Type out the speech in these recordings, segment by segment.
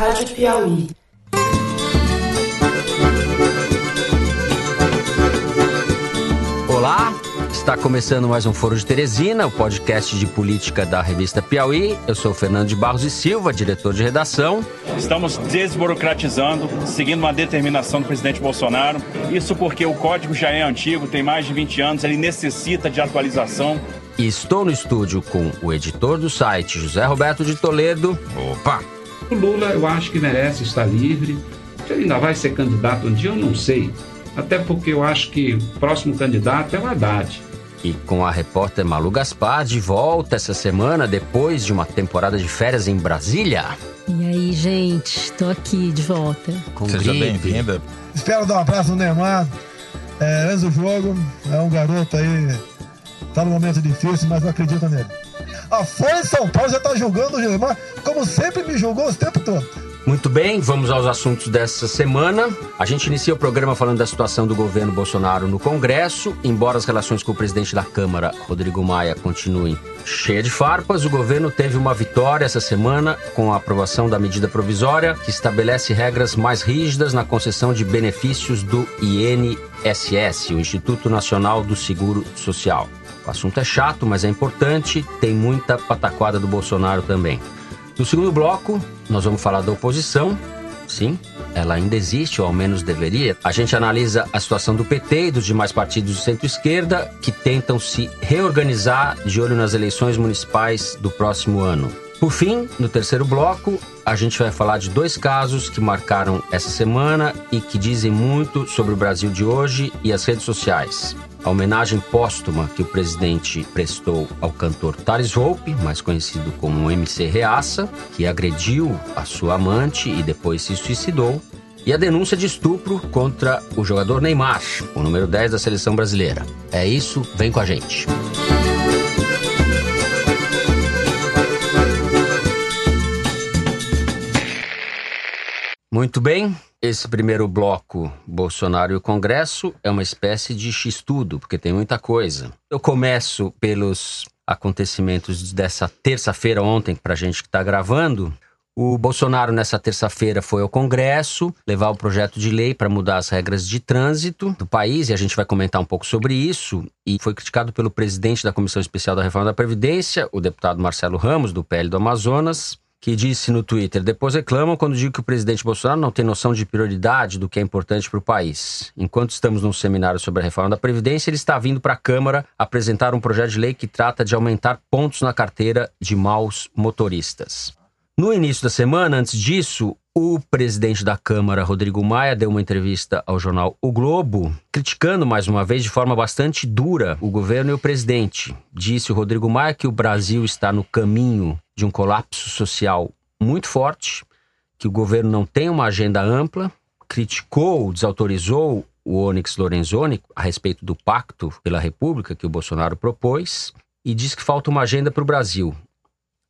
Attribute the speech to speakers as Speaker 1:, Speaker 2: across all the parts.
Speaker 1: Rádio Piauí.
Speaker 2: Olá, está começando mais um Foro de Teresina, o podcast de política da revista Piauí. Eu sou Fernando de Barros e Silva, diretor de redação.
Speaker 3: Estamos desburocratizando, seguindo uma determinação do presidente Bolsonaro. Isso porque o código já é antigo, tem mais de 20 anos, ele necessita de atualização.
Speaker 2: E estou no estúdio com o editor do site, José Roberto de Toledo. Opa!
Speaker 4: O Lula, eu acho que merece estar livre. Se ele ainda vai ser candidato um dia, eu não sei. Até porque eu acho que o próximo candidato é o Haddad.
Speaker 2: E com a repórter Malu Gaspar de volta essa semana, depois de uma temporada de férias em Brasília.
Speaker 5: E aí, gente, tô aqui de volta.
Speaker 2: Com
Speaker 6: Seja bem-vinda.
Speaker 7: Espero dar um abraço no Neymar. É, antes do jogo, é um garoto aí, tá num momento difícil, mas eu acredito nele. A Folha de São Paulo já tá julgando o Neymar, como sempre me julgou o tempo todo.
Speaker 2: Muito bem, vamos aos assuntos dessa semana. A gente inicia o programa falando da situação do governo Bolsonaro no Congresso. Embora as relações com o presidente da Câmara, Rodrigo Maia, continuem cheias de farpas, o governo teve uma vitória essa semana com a aprovação da medida provisória que estabelece regras mais rígidas na concessão de benefícios do INSS, o Instituto Nacional do Seguro Social. O assunto é chato, mas é importante, tem muita pataquada do Bolsonaro também. No segundo bloco, nós vamos falar da oposição. Sim, ela ainda existe, ou ao menos deveria. A gente analisa a situação do PT e dos demais partidos de centro-esquerda que tentam se reorganizar de olho nas eleições municipais do próximo ano. Por fim, no terceiro bloco, a gente vai falar de dois casos que marcaram essa semana e que dizem muito sobre o Brasil de hoje e as redes sociais. A homenagem póstuma que o presidente prestou ao cantor Thales Volpe, mais conhecido como MC Reaça, que agrediu a sua amante e depois se suicidou, e a denúncia de estupro contra o jogador Neymar, o número 10 da seleção brasileira. É isso, vem com a gente. Muito bem, esse primeiro bloco, Bolsonaro e o Congresso, é uma espécie de X-tudo, porque tem muita coisa. Eu começo pelos acontecimentos dessa terça-feira, ontem, para a gente que está gravando. O Bolsonaro, nessa terça-feira, foi ao Congresso levar o projeto de lei para mudar as regras de trânsito do país, e a gente vai comentar um pouco sobre isso. E foi criticado pelo presidente da Comissão Especial da Reforma da Previdência, o deputado Marcelo Ramos, do PL do Amazonas, que disse no Twitter: depois reclamam quando digo que o presidente Bolsonaro não tem noção de prioridade do que é importante para o país. Enquanto estamos num seminário sobre a reforma da Previdência, ele está vindo para a Câmara apresentar um projeto de lei que trata de aumentar pontos na carteira de maus motoristas. No início da semana, antes disso, o presidente da Câmara, Rodrigo Maia, deu uma entrevista ao jornal O Globo, criticando mais uma vez de forma bastante dura o governo e o presidente. Disse o Rodrigo Maia que o Brasil está no caminho de um colapso social muito forte, que o governo não tem uma agenda ampla, criticou, desautorizou o Onyx Lorenzoni a respeito do pacto pela República que o Bolsonaro propôs e disse que falta uma agenda para o Brasil.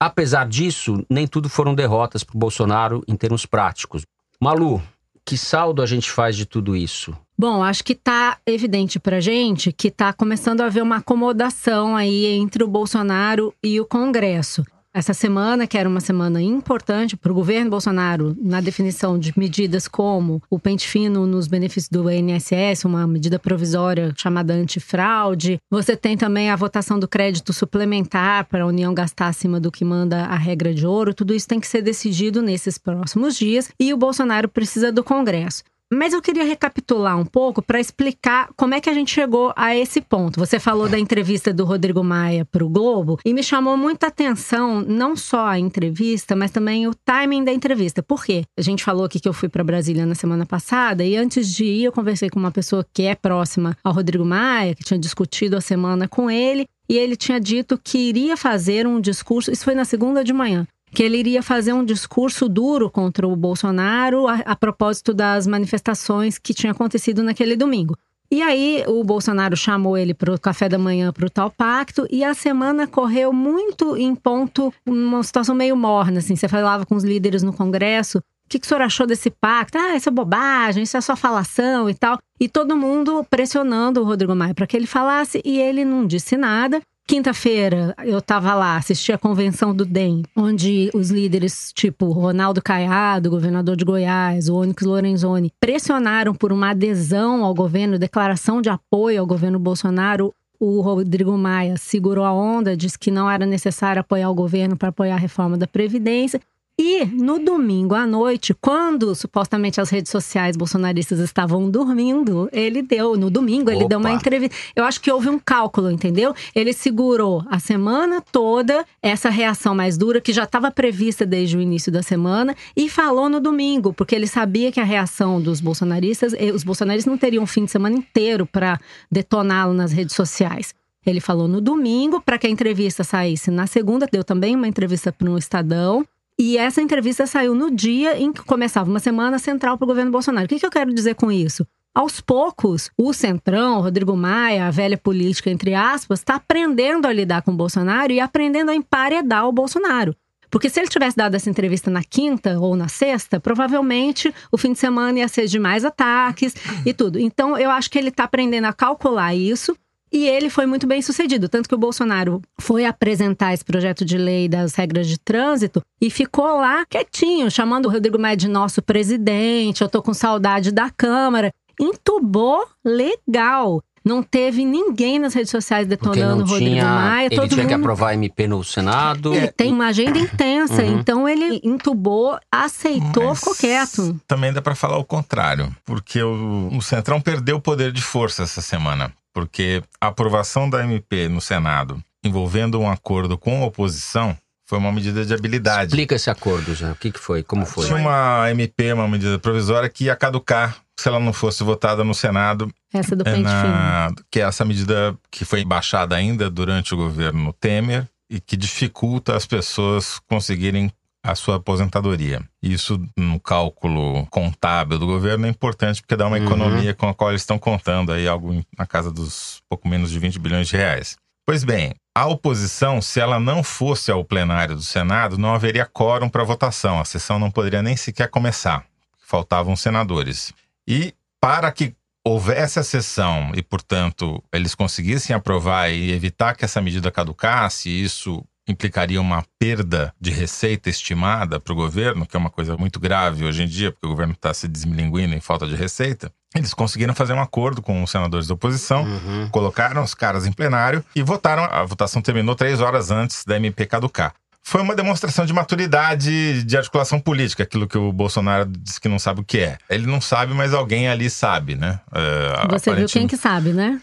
Speaker 2: Apesar disso, nem tudo foram derrotas para o Bolsonaro em termos práticos. Malu, que saldo a gente faz de tudo isso?
Speaker 5: Bom, acho que tá evidente pra gente que tá começando a haver uma acomodação aí entre o Bolsonaro e o Congresso. Essa semana, que era uma semana importante para o governo Bolsonaro na definição de medidas como o pente fino nos benefícios do INSS, uma medida provisória chamada antifraude. Você tem também a votação do crédito suplementar para a União gastar acima do que manda a regra de ouro. Tudo isso tem que ser decidido nesses próximos dias e o Bolsonaro precisa do Congresso. Mas eu queria recapitular um pouco para explicar como é que a gente chegou a esse ponto. Você falou da entrevista do Rodrigo Maia para o Globo e me chamou muita atenção não só a entrevista, mas também o timing da entrevista. Por quê? A gente falou aqui que eu fui para Brasília na semana passada e antes de ir eu conversei com uma pessoa que é próxima ao Rodrigo Maia, que tinha discutido a semana com ele, e ele tinha dito que iria fazer um discurso, isso foi na segunda de manhã, que ele iria fazer um discurso duro contra o Bolsonaro a, a propósito das manifestações que tinham acontecido naquele domingo. E aí o Bolsonaro chamou ele para o café da manhã para o tal pacto e a semana correu muito em ponto, uma situação meio morna, assim. Você falava com os líderes no Congresso, o que, que o senhor achou desse pacto? Ah, isso é bobagem, isso é só falação e tal. E todo mundo pressionando o Rodrigo Maia para que ele falasse e ele não disse nada. Quinta-feira, eu tava lá, assisti a convenção do DEM, onde os líderes, tipo Ronaldo Caiado, governador de Goiás, o Onyx Lorenzoni, pressionaram por uma adesão ao governo, declaração de apoio ao governo Bolsonaro. O Rodrigo Maia segurou a onda, disse que não era necessário apoiar o governo para apoiar a reforma da Previdência. E no domingo à noite, quando supostamente as redes sociais bolsonaristas estavam dormindo, ele deu, no domingo, ele
Speaker 1: Opa.
Speaker 5: deu uma entrevista. Eu acho que houve um cálculo, entendeu? Ele segurou a semana toda essa reação mais dura, que já estava prevista desde o início da semana, e falou no domingo, porque ele sabia que a reação dos bolsonaristas, eh, os bolsonaristas não teriam um fim de semana inteiro para detoná-lo nas redes sociais. Ele falou no domingo para que a entrevista saísse na segunda, deu também uma entrevista para um Estadão. E essa entrevista saiu no dia em que começava uma semana central para o governo Bolsonaro. O que, que eu quero dizer com isso? Aos poucos, o Centrão, Rodrigo Maia, a velha política, entre aspas, está aprendendo a lidar com o Bolsonaro e aprendendo a emparedar o Bolsonaro. Porque se ele tivesse dado essa entrevista na quinta ou na sexta, provavelmente o fim de semana ia ser de mais ataques e tudo. Então, eu acho que ele está aprendendo a calcular isso. E ele foi muito bem sucedido. Tanto que o Bolsonaro foi apresentar esse projeto de lei das regras de trânsito e ficou lá quietinho, chamando o Rodrigo Maia de nosso presidente. Eu tô com saudade da Câmara. Entubou legal. Não teve ninguém nas redes sociais detonando o Rodrigo
Speaker 2: tinha.
Speaker 5: Maia.
Speaker 2: ele
Speaker 5: todo
Speaker 2: tinha que
Speaker 5: mundo...
Speaker 2: aprovar MP no Senado.
Speaker 5: Ele tem uma agenda intensa,
Speaker 2: Uhum.
Speaker 5: então ele entubou, aceitou,
Speaker 1: Mas
Speaker 5: ficou quieto.
Speaker 1: Também dá pra falar o contrário, porque o, o Centrão perdeu o poder de força essa semana, porque a aprovação da MP no Senado envolvendo um acordo com a oposição foi uma medida de habilidade.
Speaker 2: Explica esse acordo, já. O que, que foi? Como foi?
Speaker 1: Tinha uma MP, uma medida provisória que ia caducar se ela não fosse votada no Senado
Speaker 5: Essa do
Speaker 1: é
Speaker 5: pente fino.
Speaker 1: na- que é essa medida que foi baixada ainda durante o governo Temer e que dificulta as pessoas conseguirem a sua aposentadoria. Isso no cálculo contábil do governo é importante porque dá uma
Speaker 2: Uhum.
Speaker 1: economia com a qual eles estão contando aí algo na casa dos pouco menos de 20 bilhões de reais. Pois bem, a oposição, se ela não fosse ao plenário do Senado, não haveria quórum para votação. A sessão não poderia nem sequer começar. Faltavam senadores. E para que houvesse a sessão e, portanto, eles conseguissem aprovar e evitar que essa medida caducasse, isso implicaria uma perda de receita estimada para o governo, que é uma coisa muito grave hoje em dia, porque o governo está se desmilinguindo em falta de receita. Eles conseguiram fazer um acordo com os senadores da oposição,
Speaker 2: Uhum.
Speaker 1: colocaram os caras em plenário e votaram. A votação terminou três horas antes da MP caducar. Foi uma demonstração de maturidade de articulação política, aquilo que o Bolsonaro disse que não sabe o que é. Ele não sabe, mas alguém ali sabe, né? É,
Speaker 5: Você viu quem que sabe, né?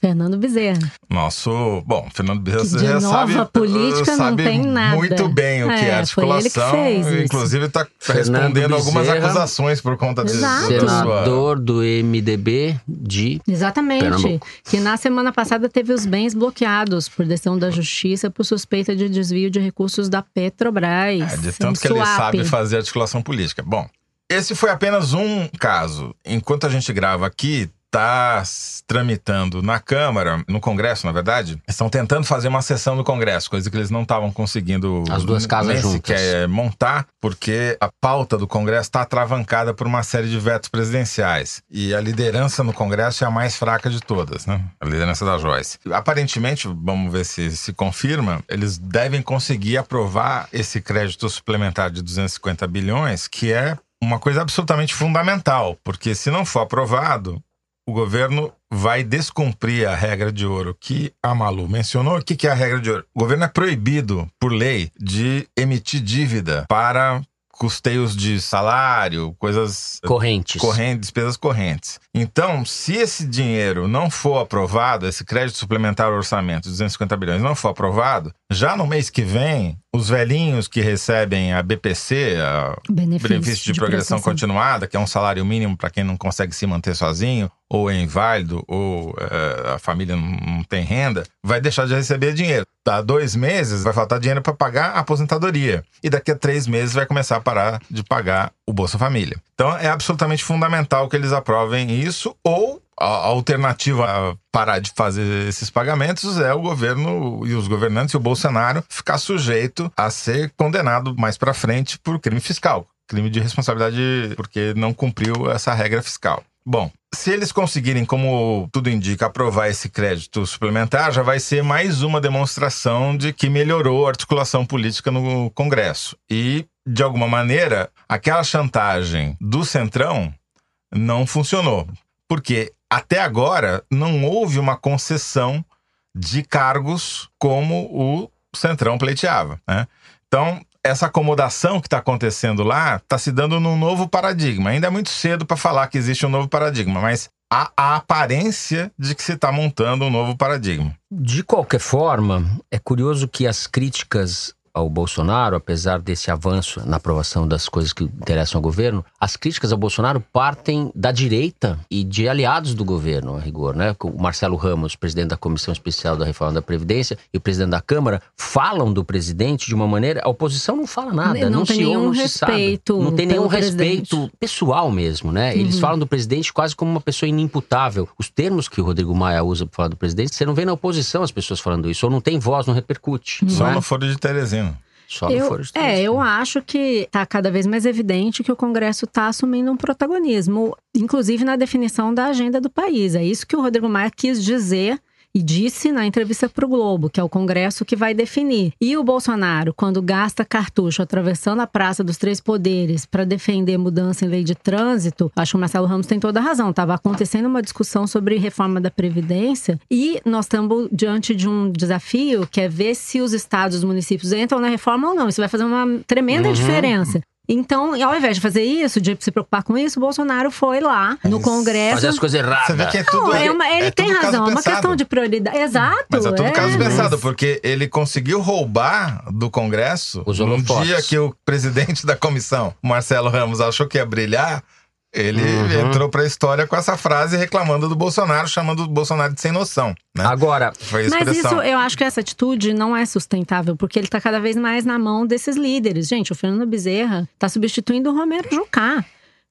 Speaker 5: Fernando Bezerra.
Speaker 1: Nosso. Bom, Fernando Bezerra
Speaker 5: Que de
Speaker 1: já
Speaker 5: nova
Speaker 1: sabe,
Speaker 5: política não
Speaker 1: sabe
Speaker 5: tem nada.
Speaker 1: muito bem o que é,
Speaker 5: É, foi ele que
Speaker 1: articulação.
Speaker 5: fez.
Speaker 1: Inclusive, está respondendo algumas
Speaker 2: Bezerra.
Speaker 1: acusações por conta sua.
Speaker 2: Senador do MDB de.
Speaker 5: Exatamente.
Speaker 2: Pernambuco.
Speaker 5: Que na semana passada teve os bens bloqueados por decisão da justiça por suspeita de desvio de recursos da Petrobras.
Speaker 1: É, de tanto que ele sabe fazer articulação política. Bom, esse foi apenas um caso. Enquanto a gente grava aqui, está tramitando na Câmara, no Congresso, na verdade, estão tentando fazer uma sessão no Congresso, coisa que eles não estavam conseguindo
Speaker 2: As duas casas juntas.
Speaker 1: montar, porque a pauta do Congresso está atravancada por uma série de vetos presidenciais. E a liderança no Congresso é a mais fraca de todas, né? A liderança da Joyce. Aparentemente, vamos ver se se confirma, eles devem conseguir aprovar esse crédito suplementar de 250 bilhões, que é uma coisa absolutamente fundamental, porque se não for aprovado, o governo vai descumprir a regra de ouro que a Malu mencionou. O que que é a regra de ouro? O governo é proibido, por lei, de emitir dívida para custeios de salário, coisas
Speaker 2: Correntes.
Speaker 1: correntes, despesas correntes. Então, se esse dinheiro não for aprovado, esse crédito suplementar ao orçamento, 250 bilhões, não for aprovado, já no mês que vem, os velhinhos que recebem a BPC, a
Speaker 5: Benefício,
Speaker 1: benefício de, progressão continuada, que é um salário mínimo para quem não consegue se manter sozinho, ou é inválido, ou eh, a família não, tem renda, vai deixar de receber dinheiro. Dá dois meses, vai faltar dinheiro para pagar a aposentadoria. E daqui a três meses vai começar a parar de pagar o Bolsa Família. Então é absolutamente fundamental que eles aprovem isso, ou a alternativa a parar de fazer esses pagamentos é o governo e os governantes e o Bolsonaro ficar sujeito a ser condenado mais para frente por crime fiscal, crime de responsabilidade porque não cumpriu essa regra fiscal. Bom, se eles conseguirem, como tudo indica, aprovar esse crédito suplementar, já vai ser mais uma demonstração de que melhorou a articulação política no Congresso. E, de alguma maneira, aquela chantagem do Centrão não funcionou. Porque até agora não houve uma concessão de cargos como o Centrão pleiteava. Né? Então, essa acomodação que está acontecendo lá está se dando num novo paradigma. Ainda é muito cedo para falar que existe um novo paradigma, mas há a aparência de que se está montando um novo paradigma.
Speaker 2: De qualquer forma, é curioso que as críticas ao Bolsonaro, apesar desse avanço na aprovação das coisas que interessam ao governo, as críticas ao Bolsonaro partem da direita e de aliados do governo, a rigor, né? O Marcelo Ramos, presidente da Comissão Especial da Reforma da Previdência, e o presidente da Câmara falam do presidente de uma maneira. A oposição não fala nada,
Speaker 5: não,
Speaker 2: não
Speaker 5: tem
Speaker 2: se ouve,
Speaker 5: nenhum
Speaker 2: não se
Speaker 5: respeito
Speaker 2: sabe. Não tem nenhum respeito
Speaker 5: presidente.
Speaker 2: pessoal mesmo, né? Eles
Speaker 5: Uhum.
Speaker 2: falam do presidente quase como uma pessoa inimputável. Os termos que o Rodrigo Maia usa para falar do presidente, você não vê na oposição as pessoas falando isso, ou não tem voz, não repercute.
Speaker 1: Só
Speaker 2: não é?
Speaker 1: no Foro de Teresina.
Speaker 2: Só
Speaker 5: Eu,
Speaker 2: Foro de
Speaker 5: é,
Speaker 2: Teresina.
Speaker 5: eu acho que está cada vez mais evidente que o Congresso está assumindo um protagonismo, inclusive na definição da agenda do país. É isso que o Rodrigo Maia quis dizer e disse na entrevista para o Globo, que é o Congresso que vai definir. E o Bolsonaro, quando gasta cartucho atravessando a Praça dos Três Poderes para defender mudança em lei de trânsito, acho que o Marcelo Ramos tem toda a razão. Estava acontecendo uma discussão sobre reforma da Previdência e nós estamos diante de um desafio que é ver se os estados e os municípios entram na reforma ou não. Isso vai fazer uma tremenda
Speaker 2: Uhum.
Speaker 5: diferença. Então, ao invés de fazer isso, de se preocupar com isso, o Bolsonaro foi lá no Congresso.
Speaker 2: Fazer as coisas erradas.
Speaker 1: Você vê que é tudo.
Speaker 5: Não, é uma- ele
Speaker 1: é
Speaker 5: tem
Speaker 1: tudo caso
Speaker 5: razão, é uma questão de prioridade. Exato.
Speaker 1: Mas é tudo caso
Speaker 5: mas-
Speaker 1: pensado, porque ele conseguiu roubar do Congresso
Speaker 2: Os
Speaker 1: no
Speaker 2: holofotes.
Speaker 1: dia que o presidente da comissão, Marcelo Ramos, achou que ia brilhar. Ele
Speaker 2: Uhum.
Speaker 1: entrou pra história com essa frase reclamando do Bolsonaro, chamando o Bolsonaro de sem noção. Né?
Speaker 2: Agora,
Speaker 1: Foi a
Speaker 5: Mas isso, eu acho que essa atitude não é sustentável, porque ele está cada vez mais na mão desses líderes. Gente, o Fernando Bezerra está substituindo o Romero Jucá.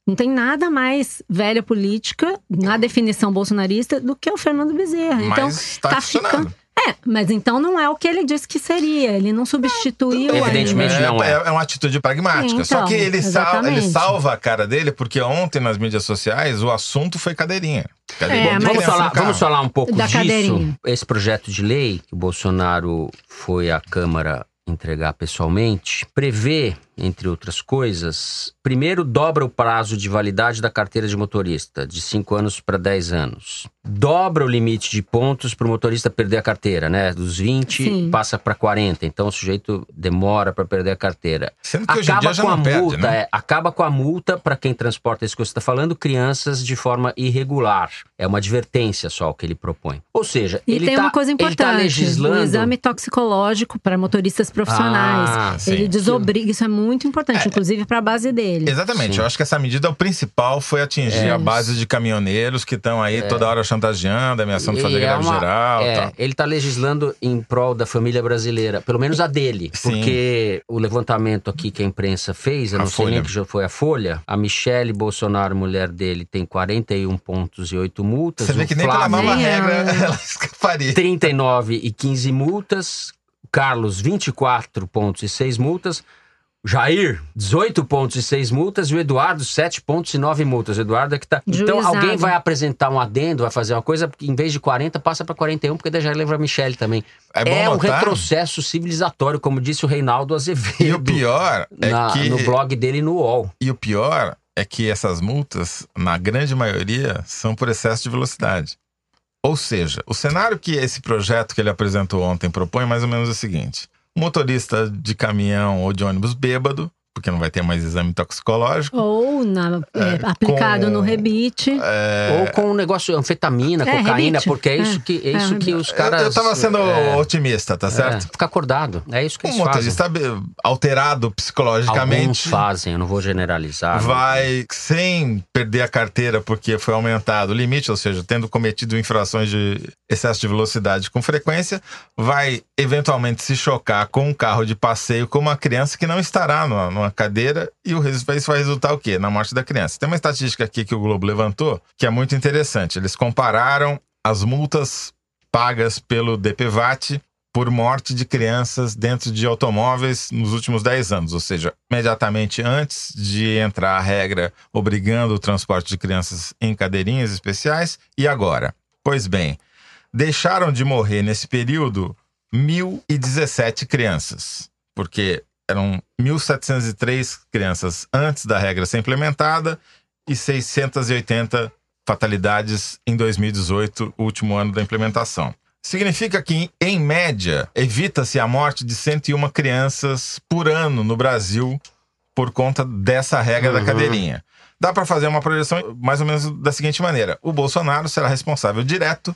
Speaker 5: Não tem nada mais velha política na definição bolsonarista do que o Fernando Bezerra. então,
Speaker 1: Mas tá
Speaker 5: tá
Speaker 1: funcionando.
Speaker 5: ficando. É, mas então não é o que ele disse que seria. Ele não substituiu
Speaker 2: evidentemente não é.
Speaker 1: É uma atitude pragmática. Só
Speaker 5: Então,
Speaker 1: que ele, sal- ele salva a cara dele, porque ontem nas mídias sociais o assunto foi cadeirinha. Cadeirinha
Speaker 5: É,
Speaker 2: vamos falar, vamos falar um pouco
Speaker 5: Da
Speaker 2: disso.
Speaker 5: cadeirinha.
Speaker 2: Esse projeto de lei que o Bolsonaro foi à Câmara entregar pessoalmente prevê, entre outras coisas, primeiro dobra o prazo de validade da carteira de motorista de 5 anos para 10 anos. Dobra o limite de pontos para o motorista perder a carteira, né? Dos 20
Speaker 5: Sim.
Speaker 2: passa para 40. Então o sujeito demora para perder a carteira.
Speaker 1: Sendo que hoje em
Speaker 2: Acaba
Speaker 1: dia já
Speaker 2: com a
Speaker 1: não perde,
Speaker 2: multa,
Speaker 1: né?
Speaker 2: é, acaba com a multa para quem transporta isso que você está falando, crianças de forma irregular. É uma advertência só o que ele propõe. Ou seja,
Speaker 5: E
Speaker 2: ele
Speaker 5: tem
Speaker 2: tá,
Speaker 5: uma coisa
Speaker 2: ele tá
Speaker 5: importante:
Speaker 2: legislando.
Speaker 5: o exame toxicológico para motoristas profissionais.
Speaker 2: Ah, sim.
Speaker 5: ele desobriga, isso é muito importante, inclusive para a base dele.
Speaker 1: Exatamente,
Speaker 2: Sim.
Speaker 1: eu acho que essa medida o principal foi atingir
Speaker 2: É.
Speaker 1: a base de caminhoneiros que estão aí toda hora chantageando, ameaçando fazer
Speaker 2: E é
Speaker 1: greve
Speaker 2: uma-
Speaker 1: geral.
Speaker 2: é,
Speaker 1: tal.
Speaker 2: ele está legislando em prol da família brasileira, pelo menos a dele.
Speaker 1: Sim.
Speaker 2: Porque o levantamento aqui que a imprensa fez, eu
Speaker 1: A
Speaker 2: não sei nem que já foi a Folha, a Michele Bolsonaro, mulher dele, tem 41 pontos e 8 multas.
Speaker 1: Você vê que nem pela
Speaker 2: Flávio-
Speaker 1: nova
Speaker 5: Nem
Speaker 1: regra
Speaker 5: ela.
Speaker 1: ela escaparia.
Speaker 2: 39 e 15 multas. Carlos, 24 pontos e 6 multas. Jair, 18 pontos e 6 multas. E o Eduardo, 7 pontos e 9 multas. O Eduardo é que tá. Então
Speaker 5: Juizado.
Speaker 2: alguém vai apresentar um adendo, vai fazer uma coisa, em vez de 40, passa para 41, porque daí já lembra a Michelle também.
Speaker 1: É bom
Speaker 2: um
Speaker 1: notar-
Speaker 2: retrocesso civilizatório, como disse o Reinaldo Azevedo.
Speaker 1: E o pior é
Speaker 2: na-
Speaker 1: que
Speaker 2: no blog dele no UOL.
Speaker 1: e o pior é que essas multas, na grande maioria, são por excesso de velocidade. Ou seja, o cenário que esse projeto que ele apresentou ontem propõe é mais ou menos o seguinte: motorista de caminhão ou de ônibus bêbado, porque não vai ter mais exame toxicológico,
Speaker 5: Ou na- é, aplicado
Speaker 1: com-
Speaker 5: no rebite.
Speaker 1: é,
Speaker 2: Ou com um negócio, anfetamina,
Speaker 5: É,
Speaker 2: cocaína,
Speaker 5: rebite.
Speaker 2: porque é isso
Speaker 5: É,
Speaker 2: que, é
Speaker 5: é,
Speaker 2: isso que os
Speaker 1: eu-
Speaker 2: caras.
Speaker 1: eu tava sendo
Speaker 2: é,
Speaker 1: otimista, tá certo?
Speaker 2: É, fica acordado. É isso que
Speaker 1: Um
Speaker 2: eles fazem.
Speaker 1: motorista be- alterado
Speaker 2: Alguns
Speaker 1: psicologicamente
Speaker 2: fazem, eu não vou generalizar.
Speaker 1: vai sem perder a carteira porque foi aumentado o limite, ou seja, tendo cometido infrações de excesso de velocidade com frequência, vai eventualmente se chocar com um carro de passeio com uma criança que não estará numa, cadeira e o isso vai resultar o quê? Na morte da criança. Tem uma estatística aqui que o Globo levantou que é muito interessante. Eles compararam as multas pagas pelo DPVAT por morte de crianças dentro de automóveis nos últimos 10 anos, ou seja, imediatamente antes de entrar a regra obrigando o transporte de crianças em cadeirinhas especiais e agora. Pois bem, deixaram de morrer nesse período 1.017 crianças, porque eram 1.703 crianças antes da regra ser implementada e 680 fatalidades em 2018, o último ano da implementação. Significa que, em média, evita-se a morte de 101 crianças por ano no Brasil por conta dessa regra
Speaker 2: Uhum.
Speaker 1: da cadeirinha. Dá para fazer uma projeção mais ou menos da seguinte maneira: o Bolsonaro será responsável direto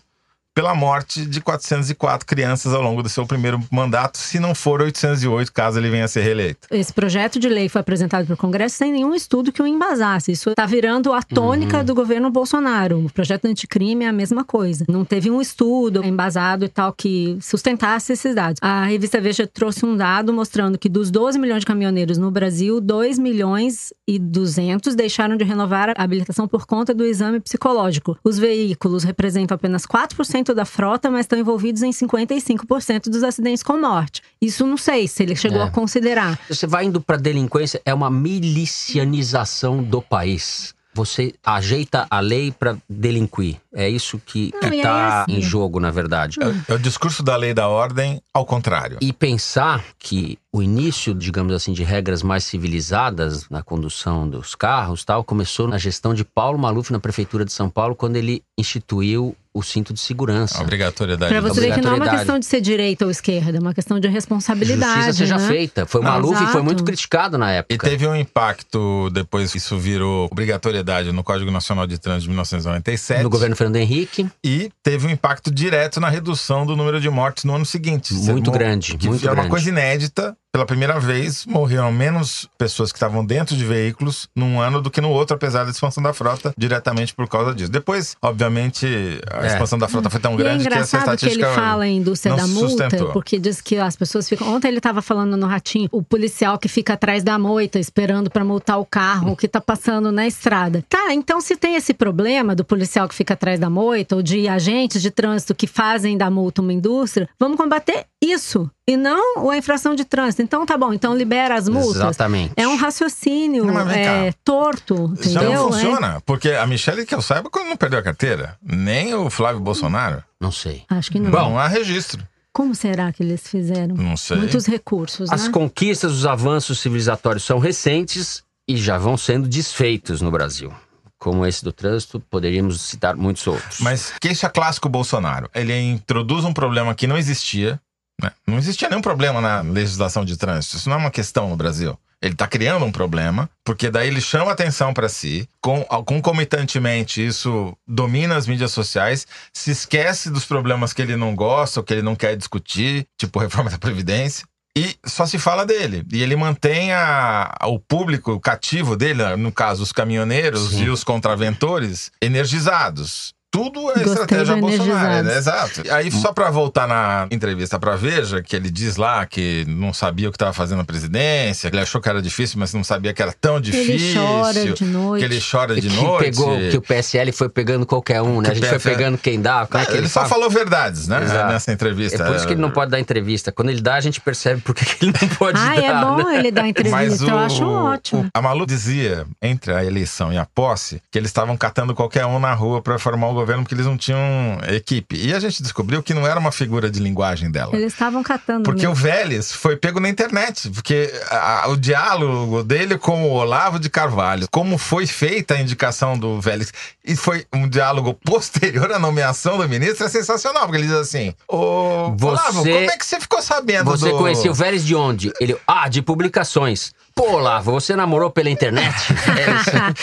Speaker 1: pela morte de 404 crianças ao longo do seu primeiro mandato, se não for 808, caso ele venha a ser reeleito.
Speaker 5: Esse projeto de lei foi apresentado para o Congresso sem nenhum estudo que o embasasse. Isso está virando a tônica
Speaker 2: Uhum.
Speaker 5: do governo Bolsonaro. O projeto anticrime é a mesma coisa. Não teve um estudo embasado e tal que sustentasse esses dados. A revista Veja trouxe um dado mostrando que dos 12 milhões de caminhoneiros no Brasil, 2 milhões e 200 deixaram de renovar a habilitação por conta do exame psicológico. Os veículos representam apenas 4% da frota, mas estão envolvidos em 55% dos acidentes com morte. Isso não sei se ele chegou
Speaker 2: É.
Speaker 5: a considerar.
Speaker 2: Você vai indo pra delinquência, é uma milicianização do país. Você ajeita a lei pra delinquir. É isso que,
Speaker 5: Não,
Speaker 2: que
Speaker 5: e aí,
Speaker 2: tá
Speaker 5: assim-
Speaker 2: em jogo, na verdade.
Speaker 1: É o discurso da lei da ordem ao contrário.
Speaker 2: E pensar que o início, digamos assim, de regras mais civilizadas na condução dos carros tal, começou na gestão de Paulo Maluf na Prefeitura de São Paulo, quando ele instituiu o cinto de
Speaker 1: A
Speaker 2: segurança.
Speaker 1: obrigatoriedade.
Speaker 5: Pra
Speaker 1: do-
Speaker 5: você ver que não é uma
Speaker 2: Obrigatoriedade.
Speaker 5: questão de ser direita ou esquerda, é uma questão de responsabilidade.
Speaker 2: Justiça seja
Speaker 5: né?
Speaker 2: feita. Foi Maluf e foi muito criticado na
Speaker 1: E
Speaker 2: época.
Speaker 1: teve um impacto, depois isso virou obrigatoriedade no Código Nacional de Trânsito de 1997.
Speaker 2: No governo Fernando Henrique,
Speaker 1: E teve um impacto direto na redução do número de mortes no ano seguinte.
Speaker 2: Muito grande,
Speaker 1: Que
Speaker 2: muito
Speaker 1: é uma
Speaker 2: grande.
Speaker 1: coisa inédita. Pela primeira vez, morreram menos pessoas que estavam dentro de veículos num ano do que no outro, apesar da expansão da frota, diretamente por causa disso. Depois, obviamente, a
Speaker 2: É.
Speaker 1: expansão da frota foi tão
Speaker 5: E é
Speaker 1: grande que essa
Speaker 5: engraçado que ele
Speaker 1: estatística
Speaker 5: fala em indústria da multa,
Speaker 1: sustentou.
Speaker 5: porque diz que as pessoas ficam. Ontem ele estava falando no Ratinho, o policial que fica atrás da moita, esperando para multar o carro que tá passando na estrada. Tá, então se tem esse problema do policial que fica atrás da moita, ou de agentes de trânsito que fazem da multa uma indústria, vamos combater isso. E não a infração de trânsito. Então tá bom, então libera as multas.
Speaker 2: exatamente.
Speaker 5: É um raciocínio
Speaker 1: Não,
Speaker 5: é, torto,
Speaker 1: Já
Speaker 5: entendeu?
Speaker 1: não
Speaker 5: É.
Speaker 1: funciona. Porque a Michelle, que eu saiba, quando não perdeu a carteira. Nem o Flávio Bolsonaro.
Speaker 2: Não sei.
Speaker 5: Acho que não.
Speaker 1: Bom, há registro.
Speaker 5: Como será que eles fizeram?
Speaker 1: Não sei.
Speaker 5: Muitos recursos,
Speaker 2: As
Speaker 5: né?
Speaker 2: conquistas, os avanços civilizatórios são recentes e já vão sendo desfeitos no Brasil. Como esse do trânsito, poderíamos citar muitos outros.
Speaker 1: Mas queixa clássico Bolsonaro. Ele introduz um problema que não existia. Né? Não existia nenhum problema na legislação de trânsito. Isso não é uma questão no Brasil. Ele está criando um problema, porque daí ele chama atenção para si, com, concomitantemente isso domina as mídias sociais, se esquece dos problemas que ele não gosta ou que ele não quer discutir, tipo reforma da Previdência. E só se fala dele. E ele mantém a, o público cativo dele, no caso, os caminhoneiros
Speaker 2: Sim.
Speaker 1: e os contraventores, energizados. Tudo é
Speaker 5: Gostei
Speaker 1: estratégia Bolsonaro, né? Exato. Aí, só pra voltar na entrevista pra Veja, que ele diz lá que não sabia o que estava fazendo na presidência, que ele achou que era difícil, mas não sabia que era tão difícil.
Speaker 5: Ele chora de noite.
Speaker 1: Que ele chora de
Speaker 2: que
Speaker 1: noite.
Speaker 2: pegou, que o PSL foi pegando qualquer um, né?
Speaker 1: Que
Speaker 2: A gente
Speaker 1: o
Speaker 2: foi
Speaker 1: PSL
Speaker 2: pegando quem dá. Como é que
Speaker 1: ele
Speaker 2: ele
Speaker 1: só
Speaker 2: fala?
Speaker 1: falou verdades, né?
Speaker 2: Exato.
Speaker 1: Nessa entrevista.
Speaker 2: É por isso que ele não pode dar entrevista. Quando ele dá, a gente percebe por que que ele não pode
Speaker 5: Ah,
Speaker 2: dar.
Speaker 5: é bom
Speaker 2: né?
Speaker 5: ele dar entrevista, eu acho ótimo.
Speaker 1: o- a Malu dizia, entre a eleição e a posse, que eles estavam catando qualquer um na rua para formar o governo porque eles não tinham equipe. E a gente descobriu que não era uma figura de linguagem dela.
Speaker 5: Eles estavam catando.
Speaker 1: Porque o
Speaker 5: mesmo.
Speaker 1: Vélez foi pego na internet, porque a- o diálogo dele com o Olavo de Carvalho, como foi feita a indicação do Vélez, e foi um diálogo posterior à nomeação do ministro, é sensacional, porque ele diz assim: Ô,
Speaker 2: Você-
Speaker 1: Olavo, como é que você ficou sabendo
Speaker 2: Você
Speaker 1: do...
Speaker 2: conhecia o Vélez de onde? Ele, ah, de publicações. Pô, Olavo, você namorou pela internet? É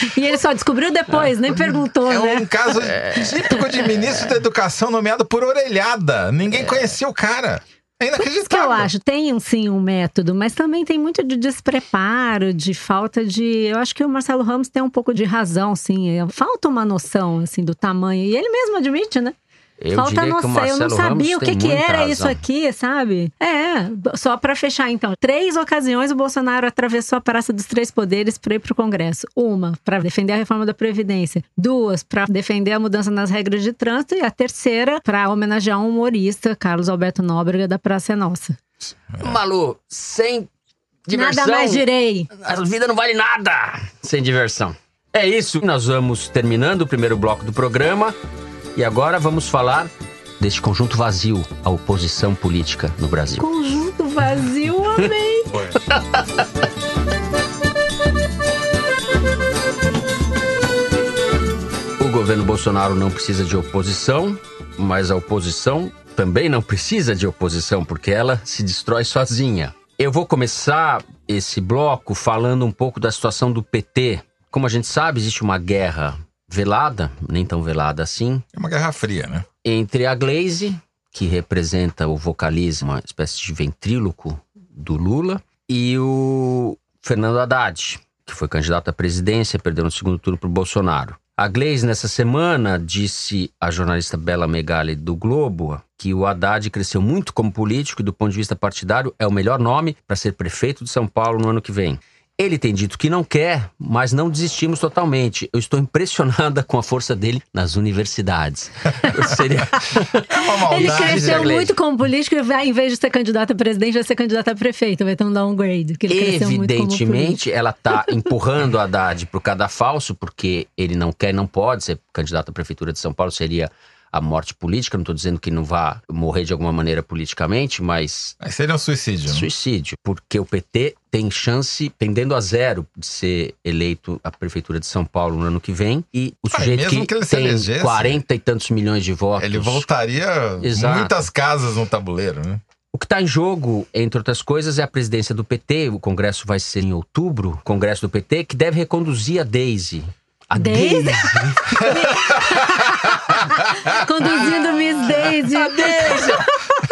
Speaker 2: isso.
Speaker 5: e ele só descobriu depois, nem perguntou,
Speaker 1: É
Speaker 5: né?
Speaker 1: um caso típico de ministro da educação nomeado por orelhada. Ninguém conhecia o cara. É
Speaker 5: Isso que eu
Speaker 1: inacreditável.
Speaker 5: acho, tem sim um método, mas também tem muito de despreparo, de falta de. Eu acho que o Marcelo Ramos tem um pouco de razão, sim. É, Falta uma noção assim do tamanho. E ele mesmo admite, né?
Speaker 2: Eu
Speaker 5: Falta
Speaker 2: diria que o
Speaker 5: noção, eu não sabia
Speaker 2: Ramos
Speaker 5: o que, que era
Speaker 2: razão.
Speaker 5: isso aqui, sabe? É, só pra fechar então. Três ocasiões o Bolsonaro atravessou a Praça dos Três Poderes para ir pro Congresso. Uma, pra defender a reforma da Previdência. Duas, pra defender a mudança nas regras de trânsito. E a terceira, pra homenagear um humorista, Carlos Alberto Nóbrega, da Praça é Nossa.
Speaker 2: Malu, sem diversão.
Speaker 5: Nada mais direi.
Speaker 2: A vida não vale nada sem diversão. É isso, nós vamos terminando o primeiro bloco do programa e agora vamos falar deste conjunto vazio, a oposição política no Brasil.
Speaker 5: Conjunto vazio, amei.
Speaker 2: O governo Bolsonaro não precisa de oposição, mas a oposição também não precisa de oposição, porque ela se destrói sozinha. Eu vou começar esse bloco falando um pouco da situação do PT. Como a gente sabe, existe uma guerra velada, nem tão velada assim,
Speaker 1: É uma guerra fria, né?
Speaker 2: entre a Glaze, que representa o vocalismo, uma espécie de ventríloco do Lula, e o Fernando Haddad, que foi candidato à presidência, perdeu no segundo turno para o Bolsonaro. A Glaze, nessa semana, disse à jornalista Bela Megali do Globo que o Haddad cresceu muito como político e, do ponto de vista partidário, é o melhor nome para ser prefeito de São Paulo no ano que vem. Ele tem dito que não quer, mas não desistimos totalmente. Eu estou impressionada com a força dele nas universidades. Seria...
Speaker 1: É uma
Speaker 5: Ele cresceu
Speaker 2: Glaze.
Speaker 5: muito como político e vai, em vez de ser candidato a presidente, vai ser candidato a prefeito. Vai ter um downgrade. Que ele cresceu muito como político.
Speaker 2: Evidentemente, ela está empurrando o Haddad para o cadafalso, porque ele não quer, não pode ser candidato à prefeitura de São Paulo, seria a morte política. Não estou dizendo que não vá morrer de alguma maneira politicamente, mas
Speaker 1: Mas seria um suicídio. né?
Speaker 2: suicídio, porque o PT tem chance, pendendo a zero, de ser eleito à prefeitura de São Paulo no ano que vem. E o
Speaker 1: Ah,
Speaker 2: sujeito que,
Speaker 1: que ele
Speaker 2: tem
Speaker 1: elegesse,
Speaker 2: 40 e tantos milhões de votos.
Speaker 1: Ele voltaria
Speaker 2: Exato.
Speaker 1: muitas casas no tabuleiro, né?
Speaker 2: O que está em jogo, entre outras coisas, é a presidência do PT. O Congresso vai ser em outubro, o Congresso do PT, que deve reconduzir a Daisy. A
Speaker 5: Daisy?
Speaker 2: Daisy.
Speaker 5: Conduzindo Miss Daisy.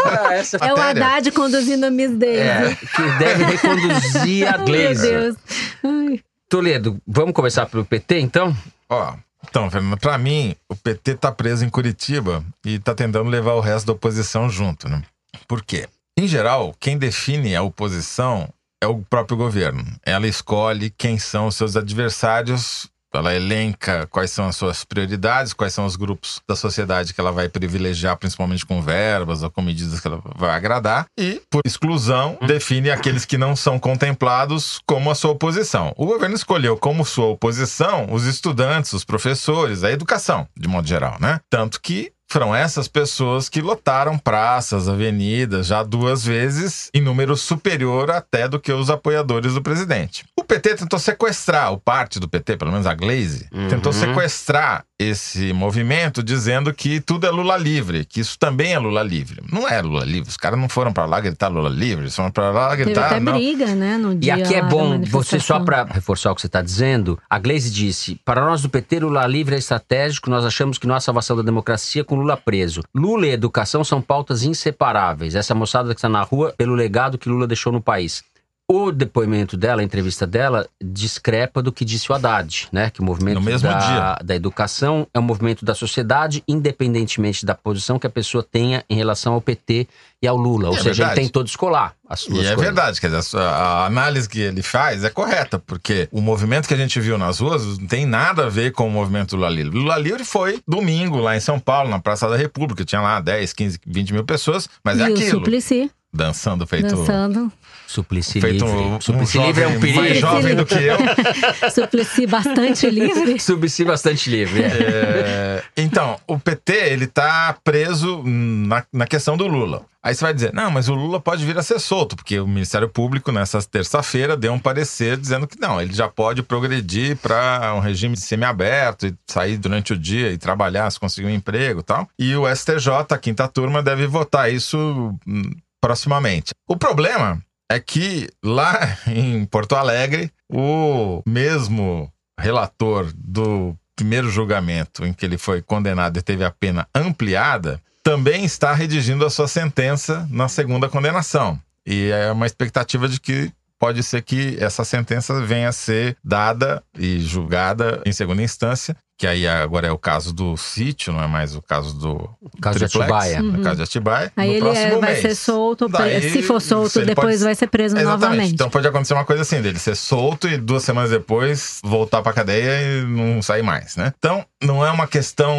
Speaker 2: Ah, essa
Speaker 5: É o. Haddad conduzindo a Miss Daisy.
Speaker 2: é, que deve reconduzir a
Speaker 5: Meu
Speaker 2: Glazer.
Speaker 5: Deus. Ai.
Speaker 2: Toledo, vamos começar pelo PT, então?
Speaker 1: Ó, então, Fernando, pra mim, o PT tá preso em Curitiba e tá tentando levar o resto da oposição junto, né? Por quê? Em geral, quem define a oposição é o próprio governo. Ela escolhe quem são os seus adversários, ela elenca quais são as suas prioridades, quais são os grupos da sociedade que ela vai privilegiar, principalmente com verbas ou com medidas que ela vai agradar, e, por exclusão, define aqueles que não são contemplados como a sua oposição. O governo escolheu como sua oposição os estudantes, os professores, a educação, de modo geral, né? Tanto que foram essas pessoas que lotaram praças, avenidas, já duas vezes, em número superior até do que os apoiadores do presidente. O PT tentou sequestrar, o parte do PT, pelo menos a Glaze,
Speaker 2: Uhum.
Speaker 1: tentou sequestrar esse movimento dizendo que tudo é Lula livre, que isso também é Lula livre. Não é Lula livre, os caras não foram pra lá gritar Lula livre, eles foram pra lá
Speaker 5: Teve
Speaker 1: gritar.
Speaker 5: até
Speaker 1: não.
Speaker 5: briga, né, no
Speaker 2: E
Speaker 5: dia
Speaker 2: aqui é bom, você só para reforçar o que você está dizendo, a Glaze disse: para nós do PT, Lula livre é estratégico, nós achamos que não há salvação da democracia com Lula preso. Lula e educação são pautas inseparáveis. Essa moçada que está na rua pelo legado que Lula deixou no país. O depoimento dela, a entrevista dela, discrepa do que disse o Haddad, né? Que o movimento da, da educação é um movimento da sociedade, independentemente da posição que a pessoa tenha em relação ao PT e ao Lula. Ou
Speaker 1: É
Speaker 2: seja,
Speaker 1: verdade.
Speaker 2: ele tentou descolar as suas
Speaker 1: E é
Speaker 2: coisas.
Speaker 1: verdade, quer dizer, a sua- a análise que ele faz é correta, porque o movimento que a gente viu nas ruas não tem nada a ver com o movimento Lula Livre. Lula Livre foi domingo lá em São Paulo, na Praça da República, tinha lá 10, 15, 20 mil pessoas, mas
Speaker 5: e
Speaker 1: é
Speaker 5: o
Speaker 1: aquilo.
Speaker 5: Suplicy
Speaker 1: Dançando feito,
Speaker 5: dançando.
Speaker 2: Suplicy
Speaker 1: feito
Speaker 2: livre.
Speaker 1: um, um
Speaker 2: Suplicy livre é um perigo.
Speaker 1: mais jovem do que eu.
Speaker 5: Suplicy bastante livre.
Speaker 2: Suplicy bastante livre. é.
Speaker 1: É, então, o PT, ele tá preso na, na questão do Lula. Aí você vai dizer, não, mas o Lula pode vir a ser solto, porque o Ministério Público, nessa terça-feira, deu um parecer dizendo que não, ele já pode progredir para um regime semiaberto e sair durante o dia e trabalhar, se conseguir um emprego e tal. E o STJ, a quinta turma, deve votar isso hum, proximamente. O problema é que lá em Porto Alegre, o mesmo relator do primeiro julgamento em que ele foi condenado e teve a pena ampliada, também está redigindo a sua sentença na segunda condenação. E é uma expectativa de que pode ser que essa sentença venha a ser dada e julgada em segunda instância, que aí agora é o caso do sítio, não é mais o caso do
Speaker 2: O caso de
Speaker 1: triplex,
Speaker 2: Atibaia.
Speaker 1: O caso de Atibaia.
Speaker 5: Aí
Speaker 1: no
Speaker 5: ele
Speaker 1: próximo
Speaker 5: é- vai
Speaker 1: mês.
Speaker 5: ser solto,
Speaker 1: Daí,
Speaker 5: se for solto,
Speaker 1: ele
Speaker 5: depois
Speaker 1: pode-
Speaker 5: vai ser preso
Speaker 1: Exatamente.
Speaker 5: novamente.
Speaker 1: Então pode acontecer uma coisa assim, dele ser solto e duas semanas depois voltar pra cadeia e não sair mais, né? Então, não é uma questão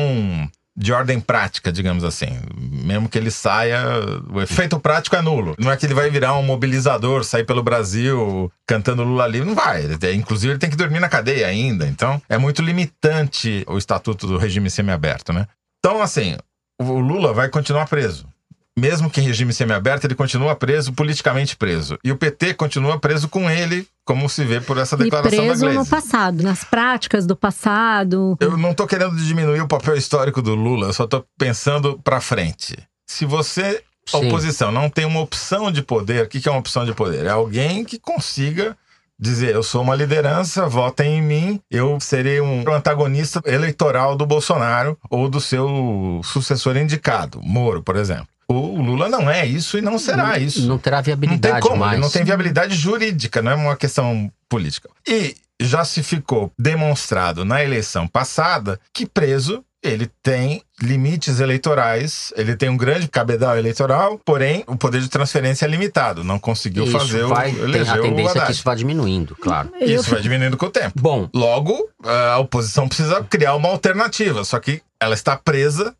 Speaker 1: de ordem prática, digamos assim. Mesmo que ele saia, o efeito prático é nulo. Não é que ele vai virar um mobilizador, sair pelo Brasil cantando Lula livre, não vai. Inclusive, ele tem que dormir na cadeia ainda. Então, é muito limitante o estatuto do regime semiaberto, né? Então, assim, o Lula vai continuar preso. Mesmo que em regime semiaberto, ele continua preso, politicamente preso. E o PT continua preso com ele, como se vê por essa
Speaker 5: E
Speaker 1: declaração
Speaker 5: preso
Speaker 1: da
Speaker 5: no
Speaker 1: Gleisi.
Speaker 5: passado, nas práticas do passado.
Speaker 1: Eu não tô querendo diminuir o papel histórico do Lula, eu só tô pensando pra frente. Se você,
Speaker 2: Sim.
Speaker 1: oposição, não tem uma opção de poder, o que que é uma opção de poder? É alguém que consiga dizer, eu sou uma liderança, votem em mim, eu serei um antagonista eleitoral do Bolsonaro ou do seu sucessor indicado, Moro, por exemplo. O Lula não é isso e não será isso.
Speaker 2: Não terá
Speaker 1: Não
Speaker 2: viabilidade
Speaker 1: tem como,
Speaker 2: mais.
Speaker 1: não tem viabilidade jurídica, não é uma questão política. E já se ficou demonstrado na eleição passada que preso ele tem limites eleitorais, ele tem um grande cabedal eleitoral, porém o poder de transferência é limitado, não conseguiu
Speaker 2: Isso
Speaker 1: fazer
Speaker 2: vai,
Speaker 1: o
Speaker 2: tem
Speaker 1: eleger
Speaker 2: a
Speaker 1: o
Speaker 2: tendência é que isso vai diminuindo, claro.
Speaker 5: Eu
Speaker 1: Isso vai diminuindo com o tempo.
Speaker 2: Bom,
Speaker 1: Logo, a oposição precisa criar uma alternativa, só que ela está presa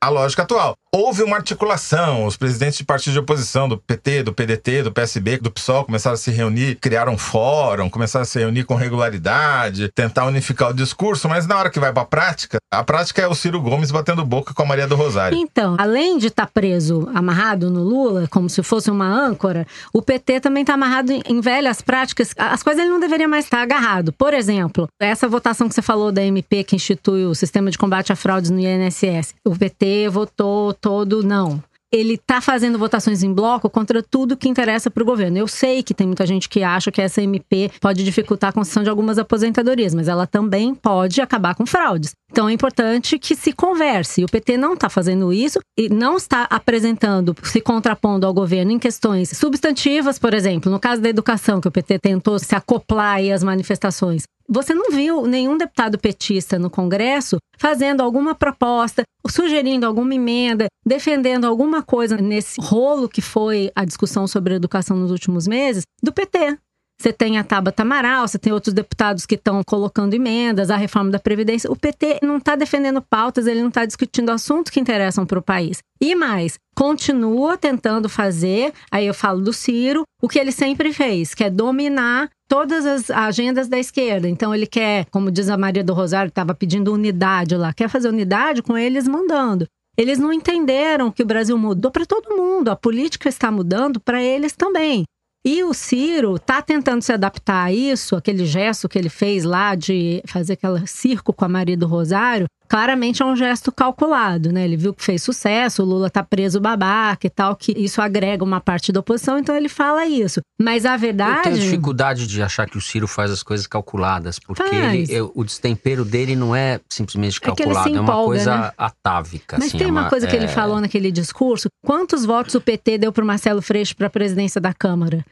Speaker 1: à lógica atual. Houve uma articulação, os presidentes de partidos de oposição, do PT, do PDT, do PSB, do PSOL, começaram a se reunir, criaram um fórum, começaram a se reunir com regularidade, tentar unificar o discurso, mas na hora que vai pra prática, a prática é o Ciro Gomes batendo boca com a Maria do Rosário.
Speaker 5: Então, além de estar preso, amarrado no Lula, como se fosse uma âncora, o PT também está amarrado em, velhas práticas. As coisas ele não deveria mais estar agarrado. Por exemplo, essa votação que você falou da MP que institui o sistema de combate a fraudes no INSS. O PT votou todo não. Ele está fazendo votações em bloco contra tudo que interessa para o governo. Eu sei que tem muita gente que acha que essa MP pode dificultar a concessão de algumas aposentadorias, mas ela também pode acabar com fraudes. Então é importante que se converse. O PT não está fazendo isso e não está apresentando, se contrapondo ao governo em questões substantivas, por exemplo, no caso da educação, que o PT tentou se acoplar às manifestações. Você não viu nenhum deputado petista no Congresso fazendo alguma proposta, sugerindo alguma emenda, defendendo alguma coisa nesse rolo que foi a discussão sobre a educação nos últimos meses do PT. Você tem a Tabata Amaral, você tem outros deputados que estão colocando emendas, a reforma da Previdência. O PT não está defendendo pautas, ele não está discutindo assuntos que interessam para o país. E mais, continua tentando fazer, aí eu falo do Ciro, o que ele sempre fez, que é dominar todas as agendas da esquerda. Então ele quer, como diz a Maria do Rosário, estava pedindo unidade lá, quer fazer unidade com eles mandando. Eles não entenderam que o Brasil mudou para todo mundo, a política está mudando para eles também. E o Ciro tá tentando se adaptar a isso, aquele gesto que ele fez lá de fazer aquele circo com a Maria do Rosário, claramente é um gesto calculado, né? Ele viu que fez sucesso, o Lula tá preso babaca e tal, que isso agrega uma parte da oposição, então ele fala isso. Mas a
Speaker 2: eu tenho
Speaker 5: verdade.
Speaker 2: dificuldade de achar que o Ciro faz as coisas calculadas, porque ele, eu- o destempero dele não é simplesmente
Speaker 5: É que ele se
Speaker 2: calculado, é uma
Speaker 5: empolga,
Speaker 2: coisa
Speaker 5: né?
Speaker 2: atávica.
Speaker 5: Mas
Speaker 2: assim,
Speaker 5: tem
Speaker 2: é
Speaker 5: uma coisa que ele
Speaker 2: é-
Speaker 5: falou naquele discurso. Quantos votos o PT deu pro Marcelo Freixo para a presidência da Câmara?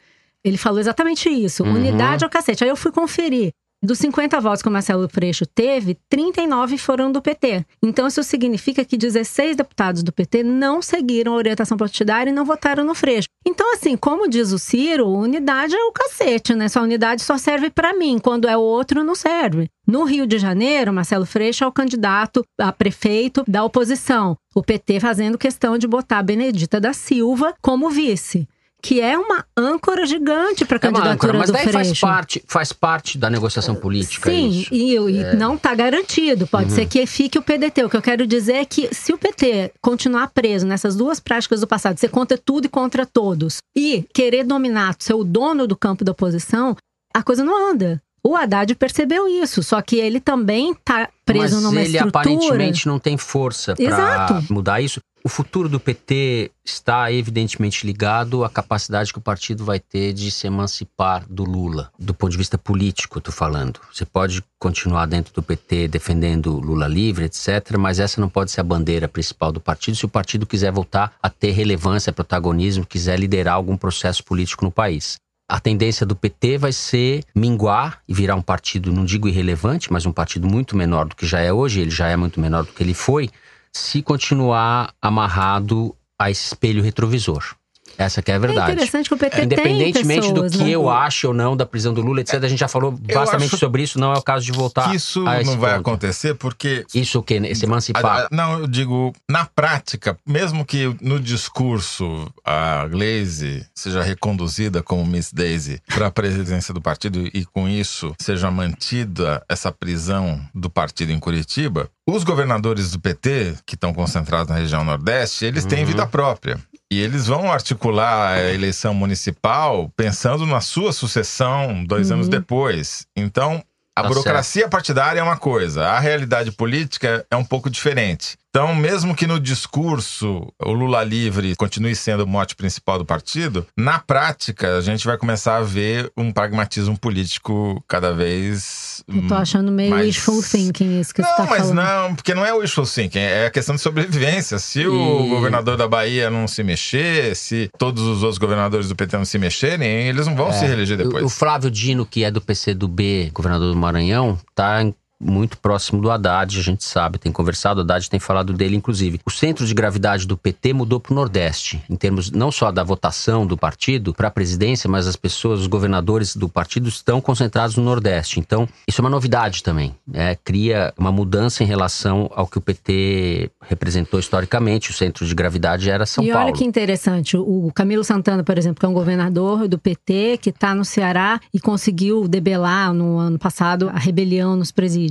Speaker 5: Ele falou exatamente isso.
Speaker 2: Uhum.
Speaker 5: Unidade ao cacete. Aí eu fui conferir. Dos 50 votos que o Marcelo Freixo teve, 39 foram do PT. Então, isso significa que 16 deputados do PT não seguiram a orientação partidária e não votaram no Freixo. Então, assim, como diz o Ciro, unidade é o cacete, né? Sua unidade só serve para mim, quando é o outro, não serve. No Rio de Janeiro, Marcelo Freixo é o candidato a prefeito da oposição. O PT fazendo questão de botar Benedita da Silva como vice. Que é uma âncora gigante para a
Speaker 2: É uma
Speaker 5: candidatura
Speaker 2: âncora, mas
Speaker 5: do
Speaker 2: daí
Speaker 5: Freixo.
Speaker 2: faz parte, faz parte da negociação política
Speaker 5: Sim,
Speaker 2: isso. É.
Speaker 5: e, e não está garantido. Pode
Speaker 2: Uhum.
Speaker 5: ser que fique o PDT. O que eu quero dizer é que se o PT continuar preso nessas duas práticas do passado, ser contra tudo e contra todos, e querer dominar, ser o dono do campo da oposição, a coisa não anda. O Haddad percebeu isso, só que ele também está preso
Speaker 2: Mas
Speaker 5: numa
Speaker 2: ele
Speaker 5: estrutura.
Speaker 2: aparentemente não tem força para mudar isso. O futuro do PT está evidentemente ligado à capacidade que o partido vai ter de se emancipar do Lula, do ponto de vista político, tô falando. Você pode continuar dentro do PT defendendo Lula livre, etc, mas essa não pode ser a bandeira principal do partido se o partido quiser voltar a ter relevância, protagonismo, quiser liderar algum processo político no país. a tendência do PT vai ser minguar e virar um partido, não digo irrelevante, mas um partido muito menor do que já é hoje, ele já é muito menor do que ele foi, se continuar amarrado a esse espelho retrovisor. Essa que é a verdade.
Speaker 5: É interessante que o PT
Speaker 2: Independentemente
Speaker 5: tem pessoas,
Speaker 2: do que
Speaker 5: né?
Speaker 2: eu acho ou não da prisão do Lula, etc., a gente já falou bastante sobre isso, não é o caso de voltar
Speaker 1: que isso
Speaker 2: a esse
Speaker 1: não vai
Speaker 2: ponto.
Speaker 1: acontecer porque
Speaker 2: Isso o quê? Esse emancipar.
Speaker 1: A- a- Não, eu digo, na prática, mesmo que no discurso a Glaze seja reconduzida como Miss Daisy para a presidência do partido e com isso seja mantida essa prisão do partido em Curitiba, os governadores do PT, que estão concentrados na região Nordeste, eles têm vida própria. E eles vão articular a eleição municipal pensando na sua sucessão dois anos depois. Então, a
Speaker 2: Tá
Speaker 1: burocracia partidária é uma coisa, a realidade política é um pouco diferente. Então, mesmo que no discurso o Lula livre continue sendo o mote principal do partido, na prática a gente vai começar a ver um pragmatismo político cada vez.
Speaker 5: Eu tô achando meio
Speaker 1: mais-
Speaker 5: wishful thinking isso que
Speaker 1: não,
Speaker 5: você tá
Speaker 1: mas
Speaker 5: falando.
Speaker 1: não, porque não é o wishful thinking, é a questão de sobrevivência. Se o
Speaker 2: E-
Speaker 1: governador da Bahia não se mexer, se todos os outros governadores do PT não se mexerem, eles não vão se reeleger depois.
Speaker 2: O, o Flávio Dino, que é do PCdoB, governador do Maranhão, tá em- muito próximo do Haddad, a gente sabe, tem conversado, o Haddad tem falado dele, inclusive. O centro de gravidade do PT mudou para o Nordeste, em termos não só da votação do partido para a presidência, mas as pessoas, os governadores do partido estão concentrados no Nordeste. Então, isso é uma novidade também. É, cria uma mudança em relação ao que o PT representou historicamente. O centro de gravidade era São
Speaker 5: e
Speaker 2: Paulo.
Speaker 5: olha que interessante, o Camilo Santana, por exemplo, que é um governador do PT, que está no Ceará e conseguiu debelar no ano passado a rebelião nos presídios.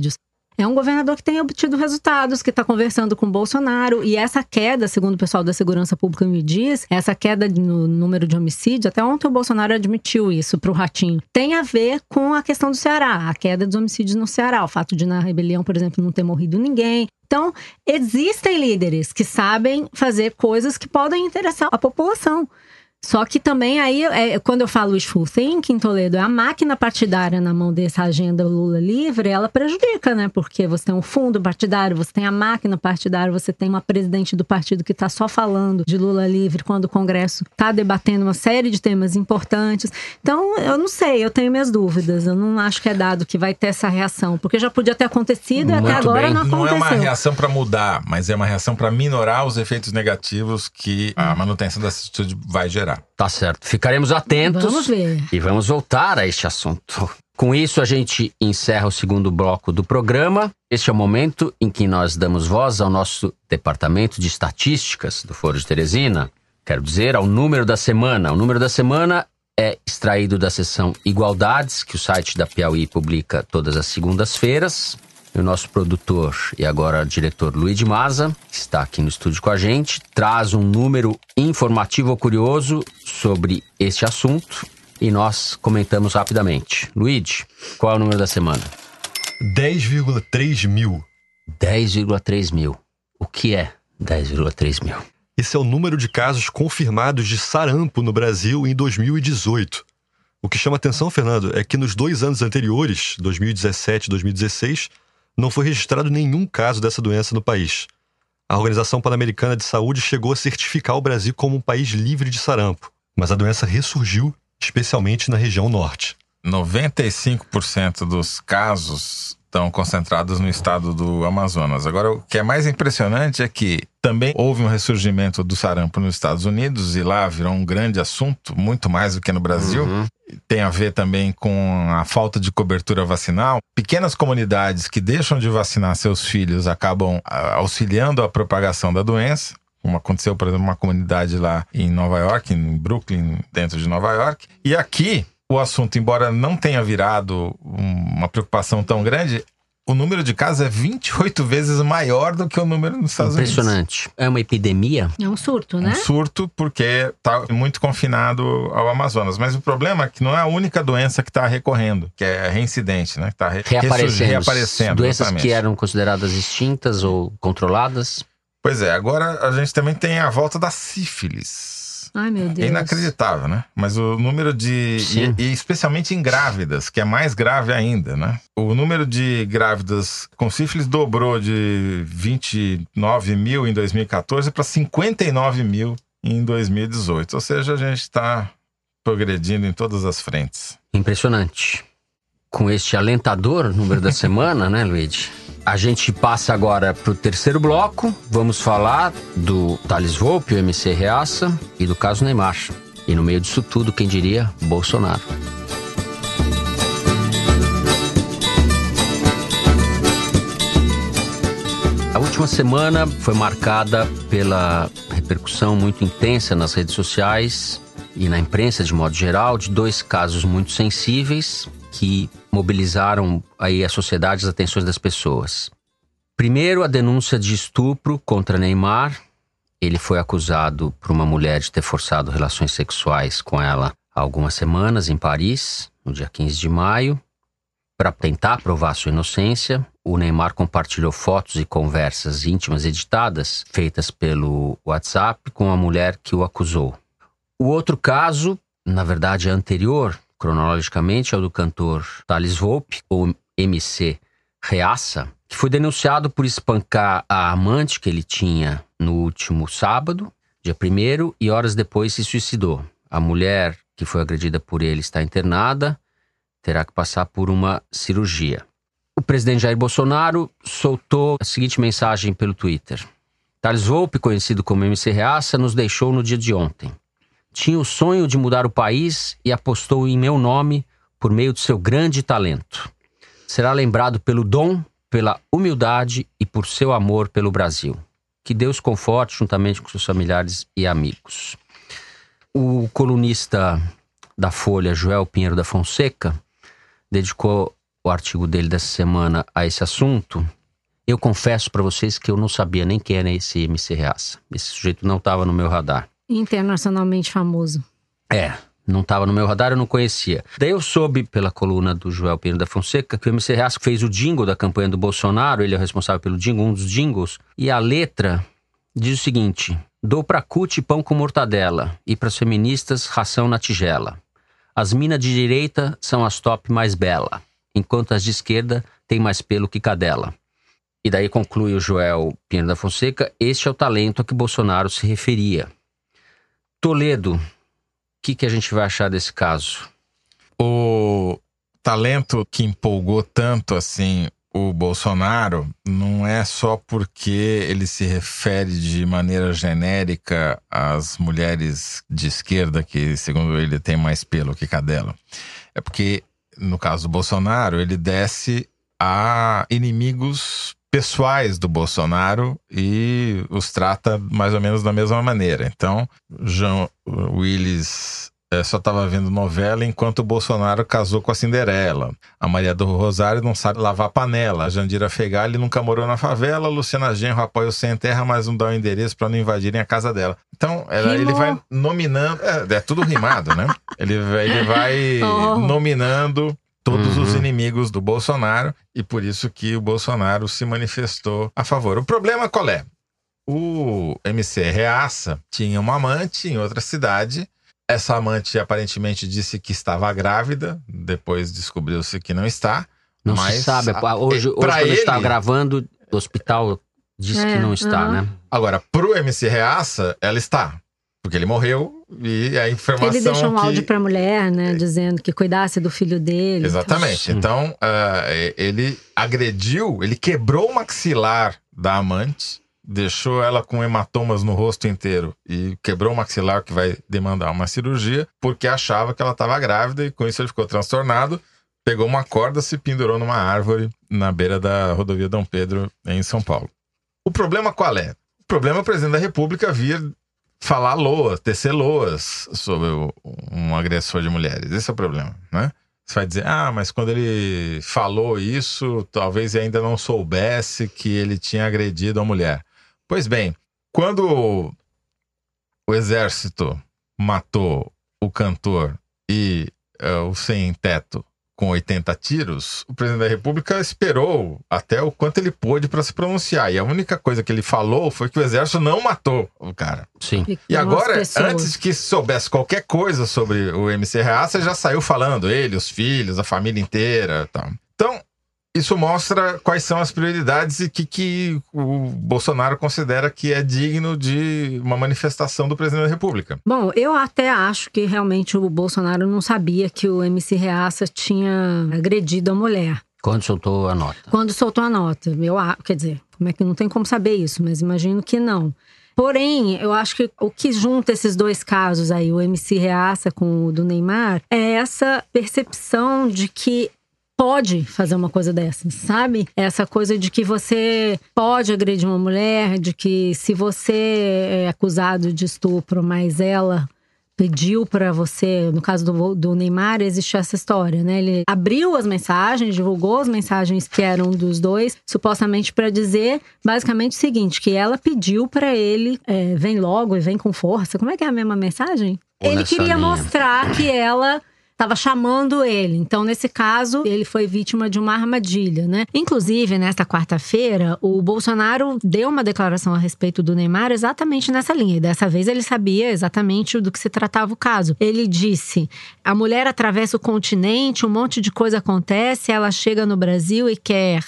Speaker 5: É um governador que tem obtido resultados, que está conversando com Bolsonaro. E essa queda, segundo o pessoal da Segurança Pública me diz, essa queda no número de homicídios, até ontem o Bolsonaro admitiu isso para o Ratinho, tem a ver com a questão do Ceará, a queda dos homicídios no Ceará. O fato de na rebelião, por exemplo, não ter morrido ninguém. Então, existem líderes que sabem fazer coisas que podem interessar a população. Só que também aí, é, quando eu falo wishful thinking, Toledo, é a máquina partidária na mão dessa agenda Lula livre, ela prejudica, né? Porque você tem um fundo partidário, você tem a máquina partidária, você tem uma presidente do partido que está só falando de Lula livre quando o Congresso está debatendo uma série de temas importantes. Então, eu não sei, eu tenho minhas dúvidas. Eu não acho que é dado que vai ter essa reação, porque já podia ter acontecido e até
Speaker 2: Muito
Speaker 5: agora
Speaker 2: bem.
Speaker 5: não
Speaker 1: Não é
Speaker 5: aconteceu.
Speaker 1: uma reação para mudar, mas é uma reação para minorar os efeitos negativos que a manutenção dessa atitude vai gerar.
Speaker 2: Tá certo. Ficaremos atentos.
Speaker 5: Vamos ver.
Speaker 2: E vamos voltar a este assunto. Com isso, a gente encerra o segundo bloco do programa. Este é o momento em que nós damos voz ao nosso departamento de estatísticas do Foro de Teresina. Quero dizer, ao número da semana. O número da semana é extraído da seção Igualdades, que o site da Piauí publica todas as segundas-feiras. E o nosso produtor e agora diretor Luiz Maza, que está aqui no estúdio com a gente, traz um número informativo ou curioso sobre este assunto e nós comentamos rapidamente. Luiz, qual é o número da semana?
Speaker 6: 10,3 mil.
Speaker 2: 10,3 mil. O que é 10,3 mil?
Speaker 6: Esse é o número de casos confirmados de sarampo no Brasil em 2018. O que chama atenção, Fernando, é que nos dois anos anteriores, 2017 e 2016, não foi registrado nenhum caso dessa doença no país. A Organização Pan-Americana de Saúde chegou a certificar o Brasil como um país livre de sarampo, mas a doença ressurgiu, especialmente na região norte.
Speaker 1: 95% dos casos estão concentrados no estado do Amazonas. Agora, o que é mais impressionante é que também houve um ressurgimento do sarampo nos Estados Unidos e lá virou um grande assunto, muito mais do que no Brasil. Tem a ver também com a falta de cobertura vacinal. Pequenas comunidades que deixam de vacinar seus filhos acabam ah, auxiliando a propagação da doença como aconteceu, por exemplo, uma comunidade lá em Nova York, em Brooklyn, dentro de Nova York. E aqui, o assunto, embora não tenha virado um- uma preocupação tão grande, o número de casos é 28 vezes maior do que o número nos Estados Unidos.
Speaker 2: Impressionante. É uma epidemia?
Speaker 5: É um surto, né?
Speaker 1: Um surto porque está muito confinado ao Amazonas. Mas o problema é que não é a única doença que está recorrendo, que é reincidente, né? Que está re
Speaker 2: Reaparecendo.
Speaker 1: reaparecendo.
Speaker 2: Doenças
Speaker 1: exatamente.
Speaker 2: que eram consideradas extintas ou controladas?
Speaker 1: Pois é, agora a gente também tem a volta da sífilis.
Speaker 5: Ai, meu
Speaker 1: É
Speaker 5: Deus.
Speaker 1: inacreditável, né? Mas o número de. E, e especialmente em grávidas, que é mais grave ainda, né? O número de grávidas com sífilis dobrou de 29 mil em 2014 para 59 mil em 2018. Ou seja, a gente está progredindo em todas as frentes.
Speaker 2: Impressionante. Com este alentador número da semana, né, Luigi? A gente passa agora para o terceiro bloco. Vamos falar do Thales Volpe, o MC Reaça, e do caso Neymar. E no meio disso tudo, quem diria? Bolsonaro. A última semana foi marcada pela repercussão muito intensa nas redes sociais e na imprensa de modo geral de dois casos muito sensíveis que mobilizaram aí a sociedade as atenções das pessoas. Primeiro, a denúncia de estupro contra Neymar. Ele foi acusado por uma mulher de ter forçado relações sexuais com ela há algumas semanas em Paris, no dia 15 de maio. Para tentar provar sua inocência, o Neymar compartilhou fotos e conversas íntimas editadas feitas pelo WhatsApp com a mulher que o acusou. O outro caso, na verdade é anterior, cronologicamente, é o do cantor Thales Volpe, ou MC Reaça, que foi denunciado por espancar a amante que ele tinha no último sábado, dia 1 e horas depois se suicidou. A mulher que foi agredida por ele está internada, terá que passar por uma cirurgia. O presidente Jair Bolsonaro soltou a seguinte mensagem pelo Twitter. Thales Volpe, conhecido como MC Reaça, nos deixou no dia de ontem. Tinha o sonho de mudar o país e apostou em meu nome por meio de seu grande talento. Será lembrado pelo dom, pela humildade e por seu amor pelo Brasil. Que Deus conforte juntamente com seus familiares e amigos. O colunista da Folha, Joel Pinheiro da Fonseca, dedicou o artigo dele dessa semana a esse assunto. Eu confesso para vocês que eu não sabia nem quem era esse MC Reaça. Esse sujeito não estava no meu radar.
Speaker 5: Internacionalmente famoso.
Speaker 2: É, não estava no meu radar, eu não conhecia. Daí eu soube pela coluna do Joel Pinheiro da Fonseca que o MC Reaça fez o jingle da campanha do Bolsonaro, ele é o responsável pelo jingle, um dos jingles, e a letra diz o seguinte: Dou pra CUT pão com mortadela e pras feministas ração na tigela. As minas de direita são as top mais bela, enquanto as de esquerda têm mais pelo que cadela. E daí conclui o Joel Pinheiro da Fonseca: este é o talento a que Bolsonaro se referia. Toledo, o que, que a gente vai achar desse caso?
Speaker 1: O talento que empolgou tanto assim o Bolsonaro não é só porque ele se refere de maneira genérica às mulheres de esquerda que, segundo ele, tem mais pelo que cadela. É porque, no caso do Bolsonaro, ele desce a inimigos pessoais do Bolsonaro e os trata mais ou menos da mesma maneira. Então, Jean Willis é, só estava vendo novela enquanto o Bolsonaro casou com a Cinderela. A Maria do Rosário não sabe lavar panela. A Jandira Fegali nunca morou na favela. A Luciana Genro apoia o Sem Terra, mas não dá o endereço para não invadirem a casa dela. Então, ela, ele vai nominando. É, é, tudo rimado, né? Ele, ele vai oh. nominando todos uhum. os inimigos do Bolsonaro e por isso que o Bolsonaro se manifestou a favor. O problema qual é? O MC Reaça tinha uma amante em outra cidade. Essa amante aparentemente disse que estava grávida, depois descobriu-se que não está.
Speaker 2: Não
Speaker 1: mas
Speaker 2: se sabe. Hoje, hoje quando ele... está gravando, o hospital disse é, que não está, uhum. né?
Speaker 1: Agora, pro MC Reaça, ela está. Porque ele morreu e a informação.
Speaker 5: Ele deixou um
Speaker 1: que...
Speaker 5: áudio pra mulher, né? Dizendo que cuidasse do filho dele.
Speaker 1: Exatamente. Então, então uh, ele agrediu, ele quebrou o maxilar da amante, deixou ela com hematomas no rosto inteiro e quebrou o maxilar, que vai demandar uma cirurgia, porque achava que ela estava grávida e com isso ele ficou transtornado. Pegou uma corda, se pendurou numa árvore na beira da rodovia Dom Pedro, em São Paulo. O problema qual é? O problema é o presidente da República vir falar loas, tecer loas sobre um agressor de mulheres. Esse é o problema, né? Você vai dizer, ah, mas quando ele falou isso, talvez ainda não soubesse que ele tinha agredido a mulher. Pois bem, quando o exército matou o cantor e uh, o sem-teto com 80 tiros, o presidente da República esperou até o quanto ele pôde para se pronunciar. E a única coisa que ele falou foi que o exército não matou o cara.
Speaker 2: Sim.
Speaker 1: E agora, antes que soubesse qualquer coisa sobre o MC Reaça, já saiu falando, ele, os filhos, a família inteira tal. Então, Isso mostra quais são as prioridades e que, que o Bolsonaro considera que é digno de uma manifestação do presidente da República.
Speaker 5: Bom, eu até acho que realmente o Bolsonaro não sabia que o MC Reaça tinha agredido a mulher.
Speaker 2: Quando soltou a nota.
Speaker 5: Quando soltou a nota. Eu, quer dizer, como é que não tem como saber isso, mas imagino que não. Porém, eu acho que o que junta esses dois casos aí, o MC Reaça com o do Neymar, é essa percepção de que pode fazer uma coisa dessas, sabe? Essa coisa de que você pode agredir uma mulher, de que se você é acusado de estupro, mas ela pediu pra você, no caso do, do Neymar, existe essa história, né? Ele abriu as mensagens, divulgou as mensagens que eram dos dois, supostamente pra dizer basicamente o seguinte: que ela pediu pra ele, é, vem logo e vem com força. Como é que é a mesma mensagem?
Speaker 2: Ou
Speaker 5: ele queria
Speaker 2: linha.
Speaker 5: mostrar que ela estava chamando ele. Então, nesse caso, ele foi vítima de uma armadilha, né? Inclusive, nesta quarta-feira, o Bolsonaro deu uma declaração a respeito do Neymar exatamente nessa linha. E dessa vez ele sabia exatamente do que se tratava o caso. Ele disse: a mulher atravessa o continente, um monte de coisa acontece, ela chega no Brasil e quer.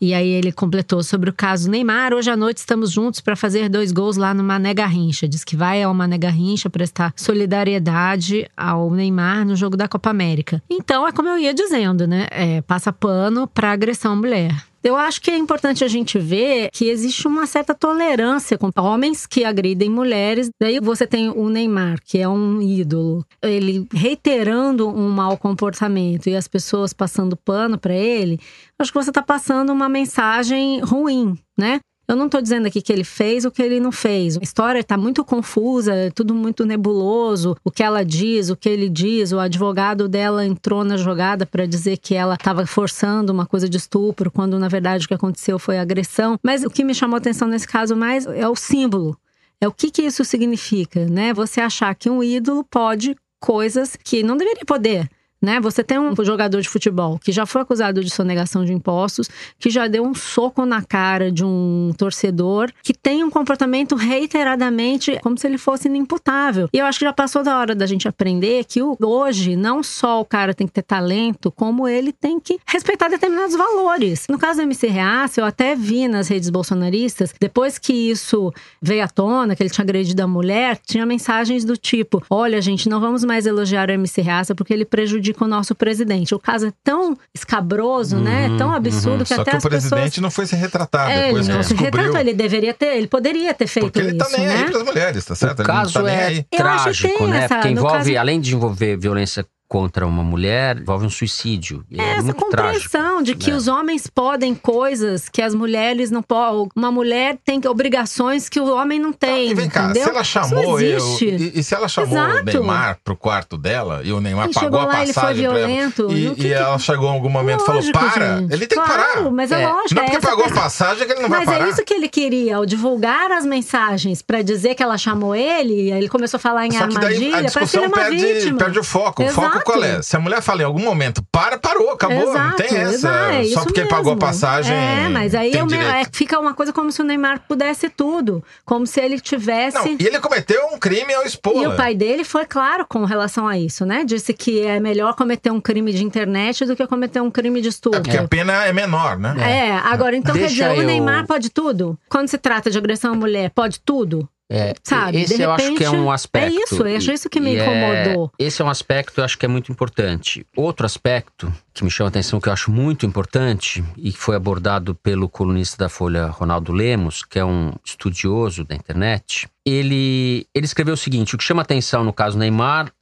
Speaker 5: E aí ele completou sobre o caso Neymar. Hoje à noite estamos juntos para fazer dois gols lá no Mané Garrincha. Diz que vai ao Mané Garrincha prestar solidariedade ao Neymar no jogo da Copa América. Então é como eu ia dizendo, né? É, passa pano para agressão mulher. Eu acho que é importante a gente ver que existe uma certa tolerância com homens que agridem mulheres. Daí você tem o Neymar, que é um ídolo, ele reiterando um mau comportamento e as pessoas passando pano para ele. Acho que você está passando uma mensagem ruim, né? Eu não estou dizendo aqui que ele fez o que ele não fez. A história está muito confusa, é tudo muito nebuloso. O que ela diz, o que ele diz. O advogado dela entrou na jogada para dizer que ela estava forçando uma coisa de estupro, quando na verdade o que aconteceu foi agressão. Mas o que me chamou atenção nesse caso mais é o símbolo. É o que, que isso significa, né? Você achar que um ídolo pode coisas que não deveria poder. Né? Você tem um jogador de futebol que já foi acusado de sonegação de impostos, que já deu um soco na cara de um torcedor, que tem um comportamento reiteradamente como se ele fosse inimputável. E eu acho que já passou da hora da gente aprender que hoje não só o cara tem que ter talento, como ele tem que respeitar determinados valores. No caso do MC Reaça, eu até vi nas redes bolsonaristas, depois que isso veio à tona, que ele tinha agredido a mulher, tinha mensagens do tipo: olha, gente, não vamos mais elogiar o MC Reaça porque ele prejudica o nosso presidente. O caso é tão escabroso, né?
Speaker 2: Uhum,
Speaker 5: Tão absurdo que
Speaker 1: Só
Speaker 5: até
Speaker 1: que o
Speaker 5: as pessoas.
Speaker 1: presidente não foi se retratar
Speaker 5: É,
Speaker 1: depois
Speaker 5: ele não se retratou, ele deveria ter, ele poderia ter feito
Speaker 1: Porque ele
Speaker 5: isso,
Speaker 1: tá nem
Speaker 5: né?
Speaker 1: aí pras mulheres, tá certo?
Speaker 2: O
Speaker 1: Ele
Speaker 2: caso
Speaker 1: tá
Speaker 2: é
Speaker 1: aí.
Speaker 5: Eu acho que
Speaker 2: trágico, né?
Speaker 5: essa-
Speaker 2: Porque
Speaker 5: no
Speaker 2: envolve,
Speaker 5: caso-
Speaker 2: além de envolver violência contra uma mulher, envolve um suicídio. E
Speaker 5: É
Speaker 2: É,
Speaker 5: essa
Speaker 2: muito trágico.
Speaker 5: compreensão de que
Speaker 2: né?
Speaker 5: os homens podem coisas que as mulheres não podem. Uma mulher tem obrigações que o homem não tem.
Speaker 1: E vem cá,
Speaker 5: entendeu?
Speaker 1: se ela chamou eu.
Speaker 5: existe.
Speaker 1: E, e se ela chamou
Speaker 5: Exato.
Speaker 1: o Neymar pro quarto dela e o Neymar
Speaker 5: E
Speaker 1: pagou
Speaker 5: chegou
Speaker 1: a
Speaker 5: lá, ele foi
Speaker 1: passagem pra ela.
Speaker 5: violento.
Speaker 1: E,
Speaker 5: que
Speaker 1: e ela chegou em algum momento e falou: para!
Speaker 5: gente.
Speaker 1: Ele tem que
Speaker 5: Claro,
Speaker 1: parar.
Speaker 5: Mas é,
Speaker 2: É.
Speaker 5: lógico.
Speaker 1: Não é
Speaker 5: é
Speaker 1: porque
Speaker 5: essa
Speaker 1: pagou a passagem que ele não vai
Speaker 5: Mas
Speaker 1: parar.
Speaker 5: é isso que ele queria, ao divulgar as mensagens pra dizer que ela chamou ele, aí ele começou a falar em
Speaker 1: Só que daí
Speaker 5: armadilha,
Speaker 1: a
Speaker 5: parece que ele
Speaker 1: discussão
Speaker 5: é uma
Speaker 1: perde,
Speaker 5: vítima.
Speaker 1: perde o foco. O foco
Speaker 5: Exato.
Speaker 1: Qual é? Se a mulher fala em algum momento, para, parou, acabou. não
Speaker 5: Exato,
Speaker 1: tem essa.
Speaker 5: exato, é
Speaker 1: Só porque ele pagou a
Speaker 5: mesmo.
Speaker 1: passagem.
Speaker 5: É, mas aí
Speaker 1: tem
Speaker 5: é o é, fica uma coisa como se o Neymar pudesse tudo. Como se ele tivesse.
Speaker 1: Não, e ele cometeu um crime ao expor.
Speaker 5: E o pai dele foi claro com relação a isso, né? Disse que é melhor cometer um crime de internet do que cometer um crime de estupro.
Speaker 1: É porque a pena é menor, né?
Speaker 5: É, agora, então quer
Speaker 2: Deixa
Speaker 5: dizer, o
Speaker 2: eu-
Speaker 5: Neymar pode tudo? Quando se trata de agressão à mulher, pode tudo?
Speaker 2: É,
Speaker 5: Sabe,
Speaker 2: esse eu acho que é
Speaker 5: repente,
Speaker 2: um aspecto.
Speaker 5: é isso, eu acho
Speaker 2: e-
Speaker 5: isso que me
Speaker 2: é-
Speaker 5: incomodou.
Speaker 2: esse é um aspecto que eu acho que é muito importante. Outro aspecto que me chama a atenção, que eu acho muito importante, e que foi abordado pelo colunista da Folha, Ronaldo Lemos, que é um estudioso da internet, ele, ele escreveu o seguinte: o que chama atenção no caso Neymar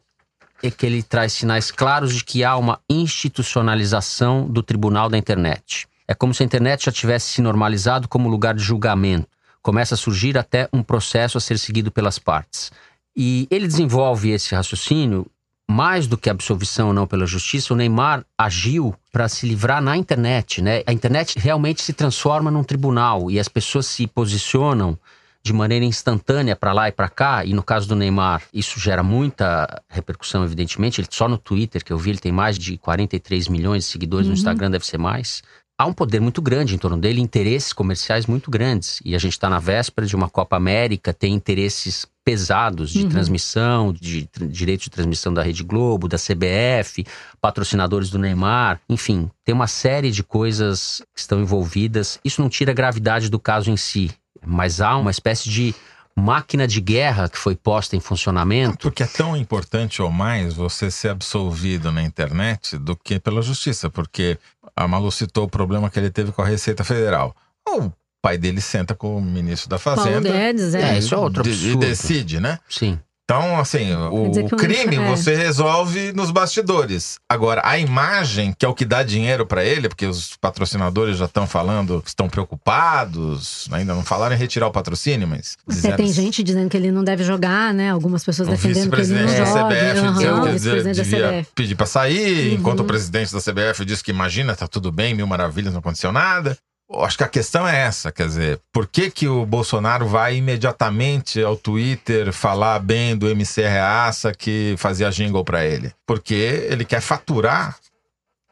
Speaker 2: é que ele traz sinais claros de que há uma institucionalização do tribunal da internet. É como se a internet já tivesse se normalizado como lugar de julgamento. Começa a surgir até um processo a ser seguido pelas partes. E ele desenvolve esse raciocínio mais do que absolvição ou não pela justiça, o Neymar agiu para se livrar na internet, né? A internet realmente se transforma num tribunal e as pessoas se posicionam de maneira instantânea para lá e para cá, e no caso do Neymar, isso gera muita repercussão, evidentemente. Ele, só no Twitter, que eu vi, ele tem mais de 43 milhões de seguidores, no Instagram deve ser mais. Há um poder muito grande em torno dele, interesses comerciais muito grandes. E a gente está na véspera de uma Copa América, tem interesses pesados de
Speaker 5: Uhum.
Speaker 2: transmissão, de tr- direito de transmissão da Rede Globo, da CBF, patrocinadores do Neymar, enfim, tem uma série de coisas que estão envolvidas. Isso não tira a gravidade do caso em si, mas há uma espécie de máquina de guerra que foi posta em funcionamento.
Speaker 1: Porque é tão importante ou mais você ser absolvido na internet do que pela justiça. Porque a Malu citou o problema que ele teve com a Receita Federal. O pai dele senta com o ministro da
Speaker 5: Paulo
Speaker 1: Fazenda
Speaker 5: Guedes, é.
Speaker 2: É, isso é outro
Speaker 1: de- e
Speaker 2: absurdo.
Speaker 1: decide, né?
Speaker 2: Sim.
Speaker 1: Então, assim, o, o crime
Speaker 5: é.
Speaker 1: você resolve nos bastidores. Agora, a imagem, que é o que dá dinheiro pra ele, porque os patrocinadores já estão falando, que estão preocupados, ainda não falaram em retirar o patrocínio, mas.
Speaker 5: Até
Speaker 1: disseram-
Speaker 5: tem gente dizendo que ele não deve jogar, né? Algumas pessoas
Speaker 1: O
Speaker 5: defendendo que ele não
Speaker 1: da
Speaker 5: joga.
Speaker 1: CBF
Speaker 5: Aham,
Speaker 1: dizendo que ele devia
Speaker 5: CBF.
Speaker 1: pedir pra sair,
Speaker 5: Uhum.
Speaker 1: enquanto o presidente da CBF disse que imagina, tá tudo bem, mil maravilhas, não aconteceu nada. Eu acho que a questão é essa, quer dizer, por que, que o Bolsonaro vai imediatamente ao Twitter falar bem do MC Reaça que fazia jingle pra ele? Porque ele quer faturar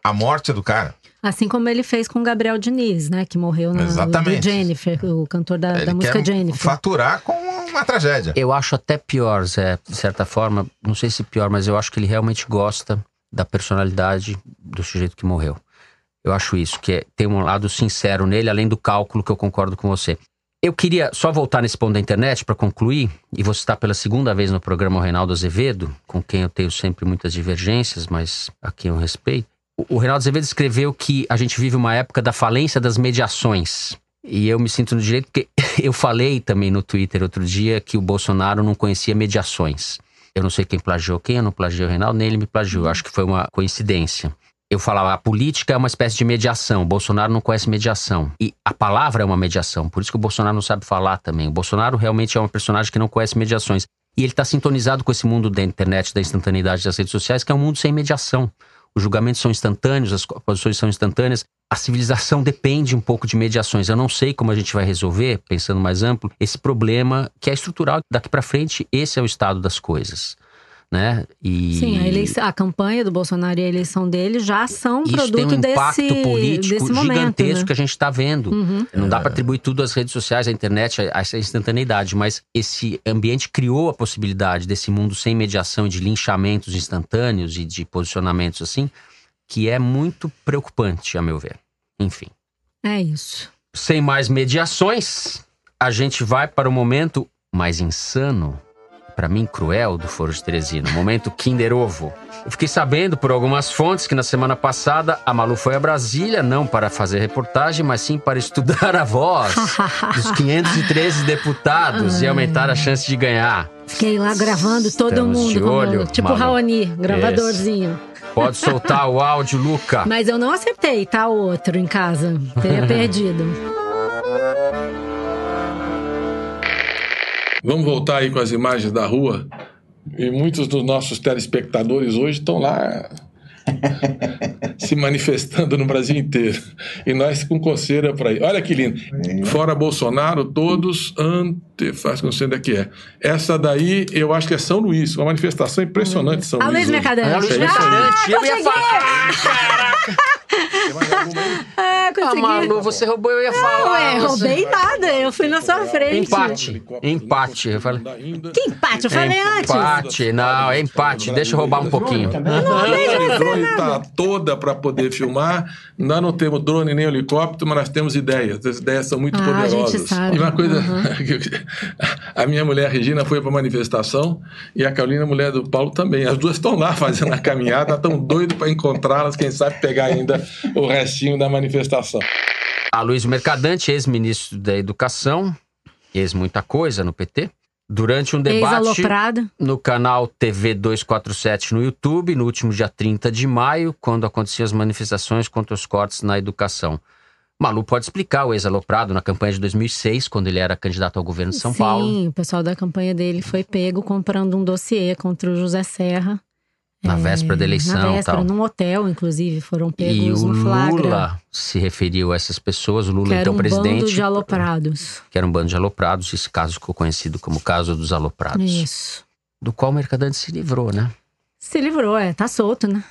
Speaker 1: a morte do cara.
Speaker 5: Assim como ele fez com o Gabriel Diniz, né? Que morreu na,
Speaker 1: Exatamente.
Speaker 5: Jennifer, o cantor da,
Speaker 1: ele
Speaker 5: da música
Speaker 1: quer
Speaker 5: Jennifer.
Speaker 1: faturar com uma tragédia.
Speaker 2: Eu acho até pior, Zé, de certa forma, não sei se pior, mas eu acho que ele realmente gosta da personalidade do sujeito que morreu. Eu acho isso, que é- tem um lado sincero nele, além do cálculo que eu concordo com você. Eu queria só voltar nesse ponto da internet para concluir, e vou citar pela segunda vez no programa o Reinaldo Azevedo, com quem eu tenho sempre muitas divergências, mas a quem eu respeito. O- O Reinaldo Azevedo escreveu que a gente vive uma época da falência das mediações. E eu me sinto no direito porque eu falei também no Twitter outro dia que o Bolsonaro não conhecia mediações. Eu não sei quem plagiou quem, eu não plagiei o Reinaldo, nem ele me plagiou. Acho que foi uma coincidência. Eu falava, a política é uma espécie de mediação. O Bolsonaro não conhece mediação. E a palavra é uma mediação. Por isso que o Bolsonaro não sabe falar também. O Bolsonaro realmente é um personagem que não conhece mediações. E ele está sintonizado com esse mundo da internet, da instantaneidade das redes sociais, que é um mundo sem mediação. Os julgamentos são instantâneos, as posições são instantâneas. A civilização depende um pouco de mediações. Eu não sei como a gente vai resolver, pensando mais amplo, esse problema que é estrutural. Daqui para frente, esse é o estado das coisas. Né? E
Speaker 5: Sim, a, eleição- a campanha do Bolsonaro e a eleição dele já são
Speaker 2: isso
Speaker 5: produto
Speaker 2: tem um impacto
Speaker 5: desse,
Speaker 2: político
Speaker 5: desse momento.
Speaker 2: gigantesco
Speaker 5: né?
Speaker 2: que a gente está vendo.
Speaker 5: Uhum.
Speaker 2: Não dá para atribuir tudo às redes sociais, à internet, a essa instantaneidade, mas esse ambiente criou a possibilidade desse mundo sem mediação e de linchamentos instantâneos e de posicionamentos assim, que é muito preocupante, a meu ver. Enfim.
Speaker 5: É isso.
Speaker 2: Sem mais mediações, a gente vai para o momento mais insano, para mim cruel, do Foro de Teresina. Momento Kinder Ovo. Eu fiquei sabendo por algumas fontes que na semana passada a Malu foi a Brasília, não para fazer reportagem, mas sim para estudar a voz dos 513 deputados e aumentar a chance de ganhar.
Speaker 5: Fiquei lá gravando todo
Speaker 2: Estamos
Speaker 5: mundo,
Speaker 2: de
Speaker 5: como-
Speaker 2: olho,
Speaker 5: tipo
Speaker 2: Malu.
Speaker 5: Raoni, gravadorzinho.
Speaker 2: Pode soltar o áudio, Luca.
Speaker 5: Mas eu não acertei, tá? O outro em casa. Teria perdido.
Speaker 8: Vamos voltar aí com as imagens da rua. E muitos dos nossos telespectadores hoje estão lá se manifestando no Brasil inteiro. E nós com coceira para ir. Olha que lindo. Fora Bolsonaro, todos antefaz, não sei onde é que é. Essa daí, eu acho que é São Luís. Uma manifestação impressionante São
Speaker 5: A
Speaker 8: Luís.
Speaker 5: Luiz. Mercadante.
Speaker 2: É, Luiz
Speaker 8: É isso aí.
Speaker 2: Mercadante, eu ia falar.
Speaker 5: Ah,
Speaker 2: Ah,
Speaker 5: consegui.
Speaker 2: Malu, você roubou, eu ia falar.
Speaker 5: Ué,
Speaker 2: Você-
Speaker 5: roubei nada. Eu fui na sua frente.
Speaker 2: Empate. Empate. Eu falei.
Speaker 5: Que empate? Eu falei antes.
Speaker 2: Empate, não, é empate. Deixa eu roubar um pouquinho.
Speaker 8: A drone está toda para poder filmar. Nós não temos drone nem helicóptero, mas nós temos ideias. As ideias são muito
Speaker 5: Ah, a gente
Speaker 8: poderosas.
Speaker 5: sabe.
Speaker 8: E uma coisa,
Speaker 5: Uhum.
Speaker 8: a minha mulher a Regina foi para a manifestação e a Carolina, a mulher do Paulo, também. As duas estão lá fazendo a caminhada, estão doidos para encontrá-las, quem sabe pegar ainda o restinho da manifestação.
Speaker 2: A Luiz Mercadante, ex-ministro da Educação, ex muita coisa no PT, durante um debate no canal TV 247 no YouTube, no último dia 30 de maio, quando aconteciam as manifestações contra os cortes na educação. Malu pode explicar o ex-aloprado na campanha de 2006, quando ele era candidato ao governo de São
Speaker 5: Sim,
Speaker 2: Paulo,
Speaker 5: o pessoal da campanha dele foi pego comprando um dossiê contra o José Serra.
Speaker 2: Na
Speaker 5: É,
Speaker 2: véspera da eleição
Speaker 5: Na
Speaker 2: e
Speaker 5: véspera,
Speaker 2: tal.
Speaker 5: num hotel, inclusive, foram
Speaker 2: E
Speaker 5: pegos
Speaker 2: o
Speaker 5: no flagra.
Speaker 2: Lula se referiu a essas pessoas, o Lula,
Speaker 5: que era
Speaker 2: então
Speaker 5: um
Speaker 2: presidente,
Speaker 5: bando de aloprados.
Speaker 2: que era um bando de aloprados, esse caso ficou conhecido como o caso dos aloprados.
Speaker 5: Isso.
Speaker 2: Do qual o Mercadante se livrou, né?
Speaker 5: Se livrou, é. Tá solto, né?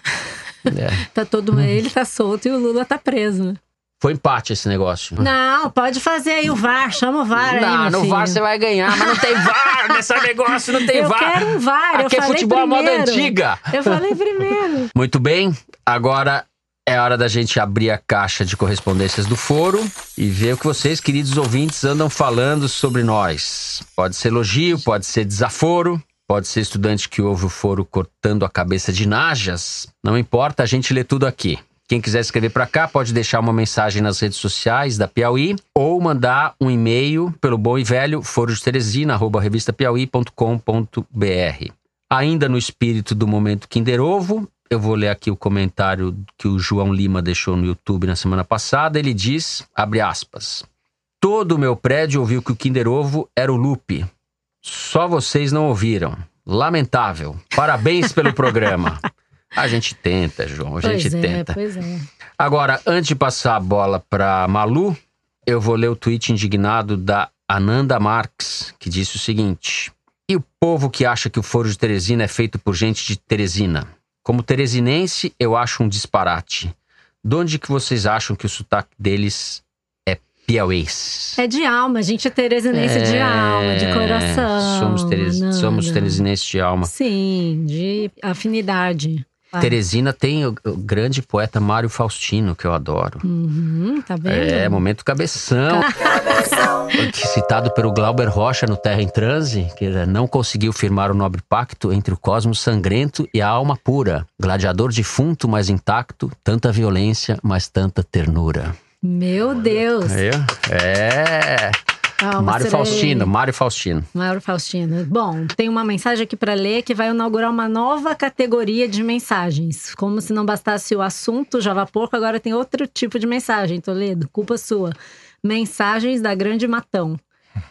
Speaker 2: É.
Speaker 5: Tá todo ele tá solto e o Lula tá preso, né?
Speaker 2: Foi empate esse negócio.
Speaker 5: Não, pode fazer aí o VAR, chama o VAR aí,
Speaker 2: Não,
Speaker 5: meu
Speaker 2: no
Speaker 5: filho.
Speaker 2: VAR você vai ganhar, mas não tem VAR nesse negócio, não tem
Speaker 5: Eu
Speaker 2: VAR.
Speaker 5: quero um VAR, eu
Speaker 2: Aqui é
Speaker 5: falei
Speaker 2: futebol moda
Speaker 5: primeiro.
Speaker 2: antiga.
Speaker 5: Eu falei primeiro.
Speaker 2: Muito bem, agora é hora da gente abrir a caixa de correspondências do foro e ver o que vocês, queridos ouvintes, andam falando sobre nós. Pode ser elogio, pode ser desaforo, pode ser estudante que ouve o foro cortando a cabeça de najas. Não importa, a gente lê tudo aqui. Quem quiser escrever para cá pode deixar uma mensagem nas redes sociais da Piauí ou mandar um e-mail pelo bom e velho foro de Teresina, arroba revistapiauí.com.br. Ainda no espírito do momento Kinder Ovo, eu vou ler aqui o comentário que o João Lima deixou no YouTube na semana passada. Ele diz, abre aspas, todo o meu prédio ouviu que o Kinder Ovo era o Lupe. Só vocês não ouviram. Lamentável. Parabéns pelo programa. A gente tenta, João, a gente
Speaker 5: pois é,
Speaker 2: tenta.
Speaker 5: pois é.
Speaker 2: Agora, antes de passar a bola para Malu, eu vou ler o tweet indignado da Ananda Marques, que disse o seguinte: E o povo que acha que o Foro de Teresina é feito por gente de Teresina? Como teresinense, eu acho um disparate. De onde que vocês acham que o sotaque deles é piauês?
Speaker 5: É de alma, a gente é teresinense de
Speaker 2: É,
Speaker 5: alma, de coração.
Speaker 2: Somos, teres, somos teresinenses de alma.
Speaker 5: Sim, de afinidade. Vai.
Speaker 2: Teresina tem o, o grande poeta Mário Faustino, que eu adoro.
Speaker 5: Uhum, tá vendo?
Speaker 2: É, momento cabeção. Citado pelo Glauber Rocha no Terra em Transe, que não conseguiu firmar o nobre pacto entre o cosmos sangrento e a alma pura. Gladiador defunto, mas intacto, tanta violência, mas tanta ternura.
Speaker 5: Meu Deus.
Speaker 2: É.
Speaker 5: Calma,
Speaker 2: Mário
Speaker 5: serei.
Speaker 2: Faustino, Mário Faustino.
Speaker 5: Mário Faustino. Bom, tem uma mensagem aqui para ler que vai inaugurar uma nova categoria de mensagens. Como se não bastasse o assunto Java Porco, agora tem outro tipo de mensagem, Toledo. Culpa sua. Mensagens da Grande Matão.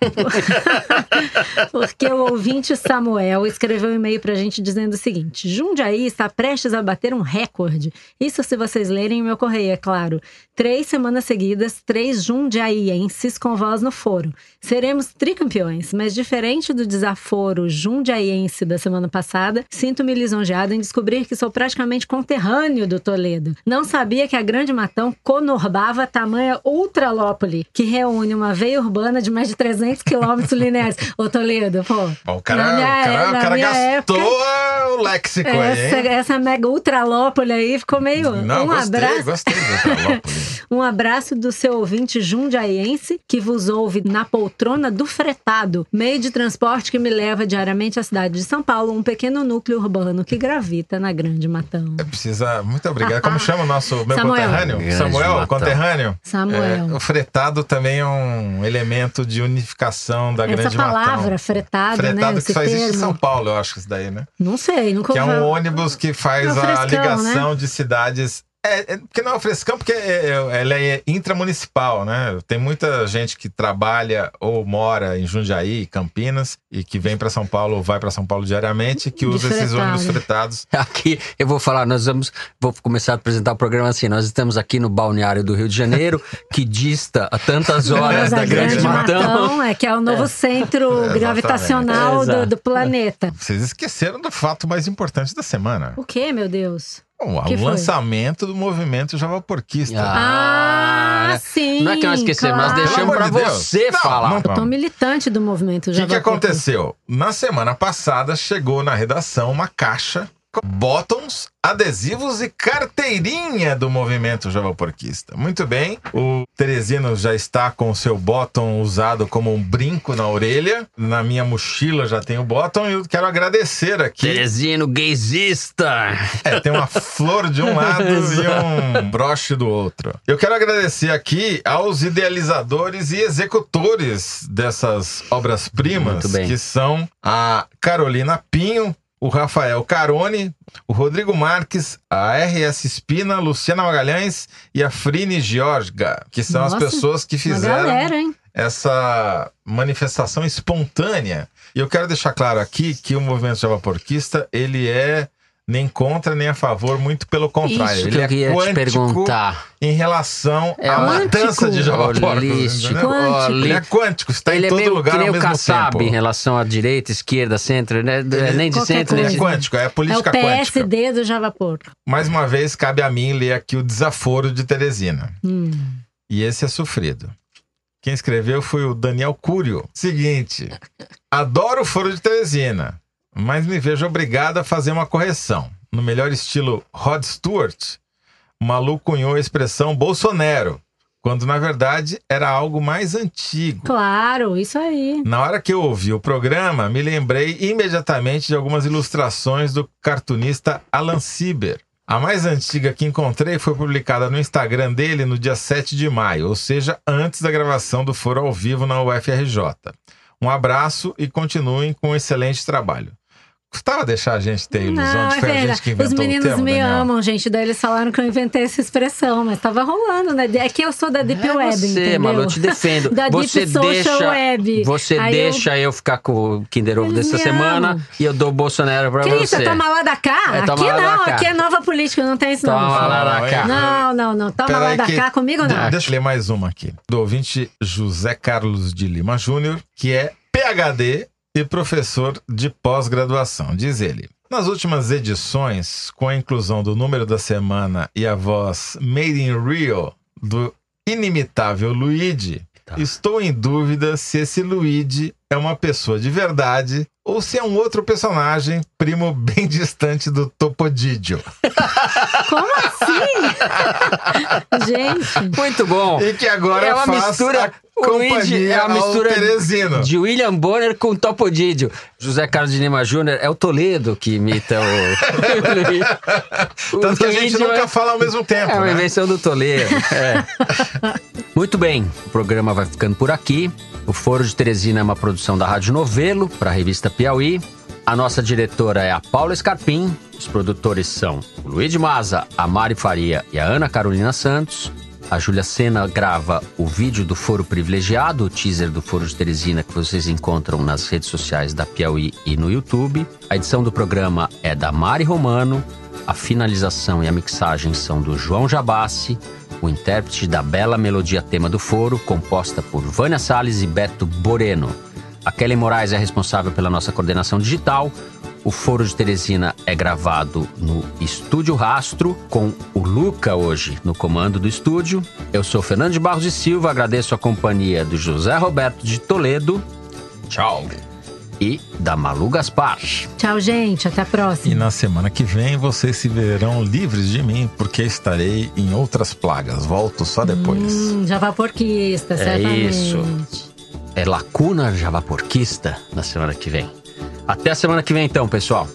Speaker 5: Porque o ouvinte Samuel escreveu um e-mail pra gente dizendo o seguinte: Jundiaí está prestes a bater um recorde. Isso se vocês lerem o meu correio, é claro. Três semanas seguidas, três jundiaienses com voz no foro. Seremos tricampeões, mas diferente do desaforo jundiaiense da semana passada, sinto-me lisonjeado em descobrir que sou praticamente conterrâneo do Toledo. Não sabia que a Grande Matão conurbava a tamanha Ultralópole, que reúne uma veia urbana de mais de 300 quilômetros lineares. Ô Toledo, pô.
Speaker 1: Ó, O cara,
Speaker 5: minha,
Speaker 1: o cara, o
Speaker 5: na
Speaker 1: cara gastou
Speaker 5: época,
Speaker 1: o léxico aí,
Speaker 5: essa,
Speaker 1: hein?
Speaker 5: essa mega ultralópole aí ficou meio.
Speaker 1: Não,
Speaker 5: um
Speaker 1: gostei,
Speaker 5: abraço.
Speaker 1: gostei do.
Speaker 5: Um abraço do seu ouvinte jundiaiense que vos ouve na poltrona do fretado, meio de transporte que me leva diariamente à cidade de São Paulo, um pequeno núcleo urbano que gravita na Grande Matão.
Speaker 1: Precisa. Muito obrigado. Como chama o nosso meu
Speaker 5: Samuel.
Speaker 1: conterrâneo?
Speaker 2: Grande
Speaker 1: Samuel,
Speaker 2: Matão.
Speaker 1: conterrâneo?
Speaker 5: Samuel.
Speaker 1: É, o fretado também é um elemento de unificação da
Speaker 5: Essa
Speaker 1: Grande
Speaker 5: palavra,
Speaker 1: Matão.
Speaker 5: fretado,
Speaker 1: Fretado
Speaker 5: né?
Speaker 1: que só existe em. São Paulo, eu acho isso daí, né?
Speaker 5: Não sei, nunca
Speaker 1: Que é
Speaker 5: ouvi.
Speaker 1: um ônibus que faz
Speaker 5: É o
Speaker 1: a
Speaker 5: frescão,
Speaker 1: ligação de cidades. É, é, porque não é o frescão, porque é, é- ela é intramunicipal, né? Tem muita gente que trabalha ou mora em Jundiaí, Campinas, e que vem para São Paulo ou vai para São Paulo diariamente, que usa esses ônibus fretados.
Speaker 2: Aqui eu vou falar, nós vamos, vou começar a apresentar o programa assim. Nós estamos aqui no balneário do Rio de Janeiro, que dista a tantas horas da
Speaker 5: a
Speaker 2: Grande Matão.
Speaker 5: é que é o novo centro
Speaker 1: Exatamente.
Speaker 5: gravitacional do, do planeta.
Speaker 1: Vocês esqueceram do fato mais importante da semana.
Speaker 5: O que, meu Deus?
Speaker 1: Bom, o
Speaker 5: foi?
Speaker 1: lançamento do movimento Javaporquista.
Speaker 5: Ah, sim.
Speaker 2: Não é que nós esquecemos, nós
Speaker 5: claro.
Speaker 2: deixamos
Speaker 1: amor de
Speaker 2: você
Speaker 1: Não,
Speaker 2: falar.
Speaker 1: não-
Speaker 5: Eu tô militante do movimento
Speaker 1: O que,
Speaker 5: Java
Speaker 1: que aconteceu? Na semana passada chegou na redação uma caixa bottoms, adesivos e carteirinha do movimento javaporquista. Muito bem, o Teresino já está com o seu bottom usado como um brinco na orelha. Na minha mochila já tem o bottom e eu quero agradecer aqui.
Speaker 2: Teresino gaysista.
Speaker 1: É, tem uma flor de um lado e um broche do outro. Eu quero agradecer aqui aos idealizadores e executores dessas obras-primas, que são a Carolina Pinho, o Rafael Carone, o Rodrigo Marques, a RS Espina, Luciana Magalhães e a Frine Georga, que são
Speaker 5: Nossa,
Speaker 1: as pessoas que fizeram
Speaker 5: galera,
Speaker 1: essa manifestação espontânea. E eu quero deixar claro aqui que o movimento javaporquista, ele é nem contra nem a favor, muito pelo contrário.
Speaker 2: Isso
Speaker 1: ele
Speaker 2: que eu
Speaker 1: é
Speaker 2: queria te
Speaker 1: quântico
Speaker 2: perguntar.
Speaker 1: em relação
Speaker 2: É
Speaker 1: à matança de.
Speaker 2: Holístico.
Speaker 1: entendeu?
Speaker 5: Quântico.
Speaker 1: Ele é quântico, está
Speaker 2: Ele
Speaker 1: em
Speaker 2: é
Speaker 1: todo
Speaker 2: meio
Speaker 1: lugar
Speaker 2: que nem
Speaker 1: ao
Speaker 2: o
Speaker 1: mesmo
Speaker 2: Kassab
Speaker 1: tempo.
Speaker 2: em relação à direita, esquerda, centro, né? nem de
Speaker 5: Qualquer
Speaker 2: centro,
Speaker 1: Ele
Speaker 2: nem
Speaker 1: é
Speaker 2: de...
Speaker 1: quântico, é a
Speaker 5: É o
Speaker 1: política quântica.
Speaker 5: PSD do Java Porco.
Speaker 1: Mais uma vez, cabe a mim ler aqui o desaforo de Teresina.
Speaker 5: Hum.
Speaker 1: E esse é sofrido. Quem escreveu foi o Daniel Cúrio. Seguinte: adoro o Foro de Teresina, mas me vejo obrigado a fazer uma correção. No melhor estilo Rod Stewart, o maluco cunhou a expressão Bolsonaro, quando na verdade era algo mais antigo.
Speaker 5: Claro, isso aí.
Speaker 1: Na hora que eu ouvi o programa, me lembrei imediatamente de algumas ilustrações do cartunista Alan Sieber. A mais antiga que encontrei foi publicada no Instagram dele no dia 7 de maio, ou seja, antes da gravação do Foro ao Vivo na UFRJ. Um abraço e continuem com um excelente trabalho. Custava deixar a gente ter ilusão
Speaker 5: Não,
Speaker 1: de que
Speaker 5: é
Speaker 1: foi a gente que inventou
Speaker 5: Os meninos
Speaker 1: o termo,
Speaker 5: me
Speaker 1: Daniel.
Speaker 5: amam, gente. Daí eles falaram que eu inventei essa expressão, mas tava rolando, né? É que eu sou da Deep
Speaker 2: é
Speaker 5: Web,
Speaker 2: você,
Speaker 5: entendeu?
Speaker 2: Malu, eu te defendo.
Speaker 5: da
Speaker 2: você
Speaker 5: Deep Social
Speaker 2: deixa,
Speaker 5: Web.
Speaker 2: Você
Speaker 5: Aí
Speaker 2: deixa eu... ficar com o Kinder Ovo dessa semana
Speaker 5: amam.
Speaker 2: e eu dou o Bolsonaro pra
Speaker 5: Que isso,
Speaker 2: você.
Speaker 5: é toma lá da cá?
Speaker 2: É
Speaker 5: aqui não,
Speaker 2: cá.
Speaker 5: aqui é nova política, não tem isso não.
Speaker 2: Toma lá da
Speaker 1: Não,
Speaker 2: cá.
Speaker 1: hein?
Speaker 5: Não, não, não. Toma
Speaker 1: Peraí
Speaker 5: lá da
Speaker 1: que-
Speaker 5: cá comigo não.
Speaker 1: Deixa eu ler mais uma aqui. Do ouvinte José Carlos de Lima Júnior, que é PhD e professor de pós-graduação. Diz ele. Nas últimas edições, com a inclusão do número da semana e a voz Made in Rio do inimitável Luigi,
Speaker 2: Tá.
Speaker 1: estou em dúvida se esse Luigi é uma pessoa de verdade ou se é um outro personagem, primo bem distante do Topodidio.
Speaker 5: Como assim? gente.
Speaker 2: Muito bom.
Speaker 1: E que agora
Speaker 2: é uma
Speaker 1: faz
Speaker 2: mistura.
Speaker 1: companhia
Speaker 2: é uma mistura
Speaker 1: Teresino.
Speaker 2: de William Bonner com Topodídio. José Carlos de Lima Júnior é o Toledo que imita o. o Luigi. O
Speaker 1: Tanto que a gente nunca
Speaker 2: é-
Speaker 1: fala ao mesmo tempo,
Speaker 2: É uma
Speaker 1: né?
Speaker 2: invenção do Toledo. é. Muito bem, o programa vai ficando por aqui. O Foro de Teresina é uma produção da Rádio Novelo para a revista Piauí. A nossa diretora é a Paula Escarpim. Os produtores são o Luiz de Maza, a Mari Faria e a Ana Carolina Santos. A Júlia Sena grava o vídeo do Foro Privilegiado, o teaser do Foro de Teresina, que vocês encontram nas redes sociais da Piauí e no YouTube. A edição do programa é da Mari Romano. A finalização e a mixagem são do João Jabassi, o intérprete da bela melodia tema do foro, composta por Vânia Salles e Beto Boreno. A Kelly Moraes é responsável pela nossa coordenação digital. O Foro de Teresina é gravado no Estúdio Rastro, com o Luca hoje no comando do estúdio. Eu sou Fernando de Barros e Silva, agradeço a companhia do José Roberto de Toledo. Tchau. E da Malu Gaspar.
Speaker 5: Tchau, gente. Até a
Speaker 1: E
Speaker 5: próxima.
Speaker 1: na semana que vem vocês se verão livres de mim, porque estarei em outras plagas. Volto só depois.
Speaker 5: Hum, javaporquista, certamente.
Speaker 2: isso. É lacuna javaporquista na semana que vem. Até a semana que vem então, pessoal.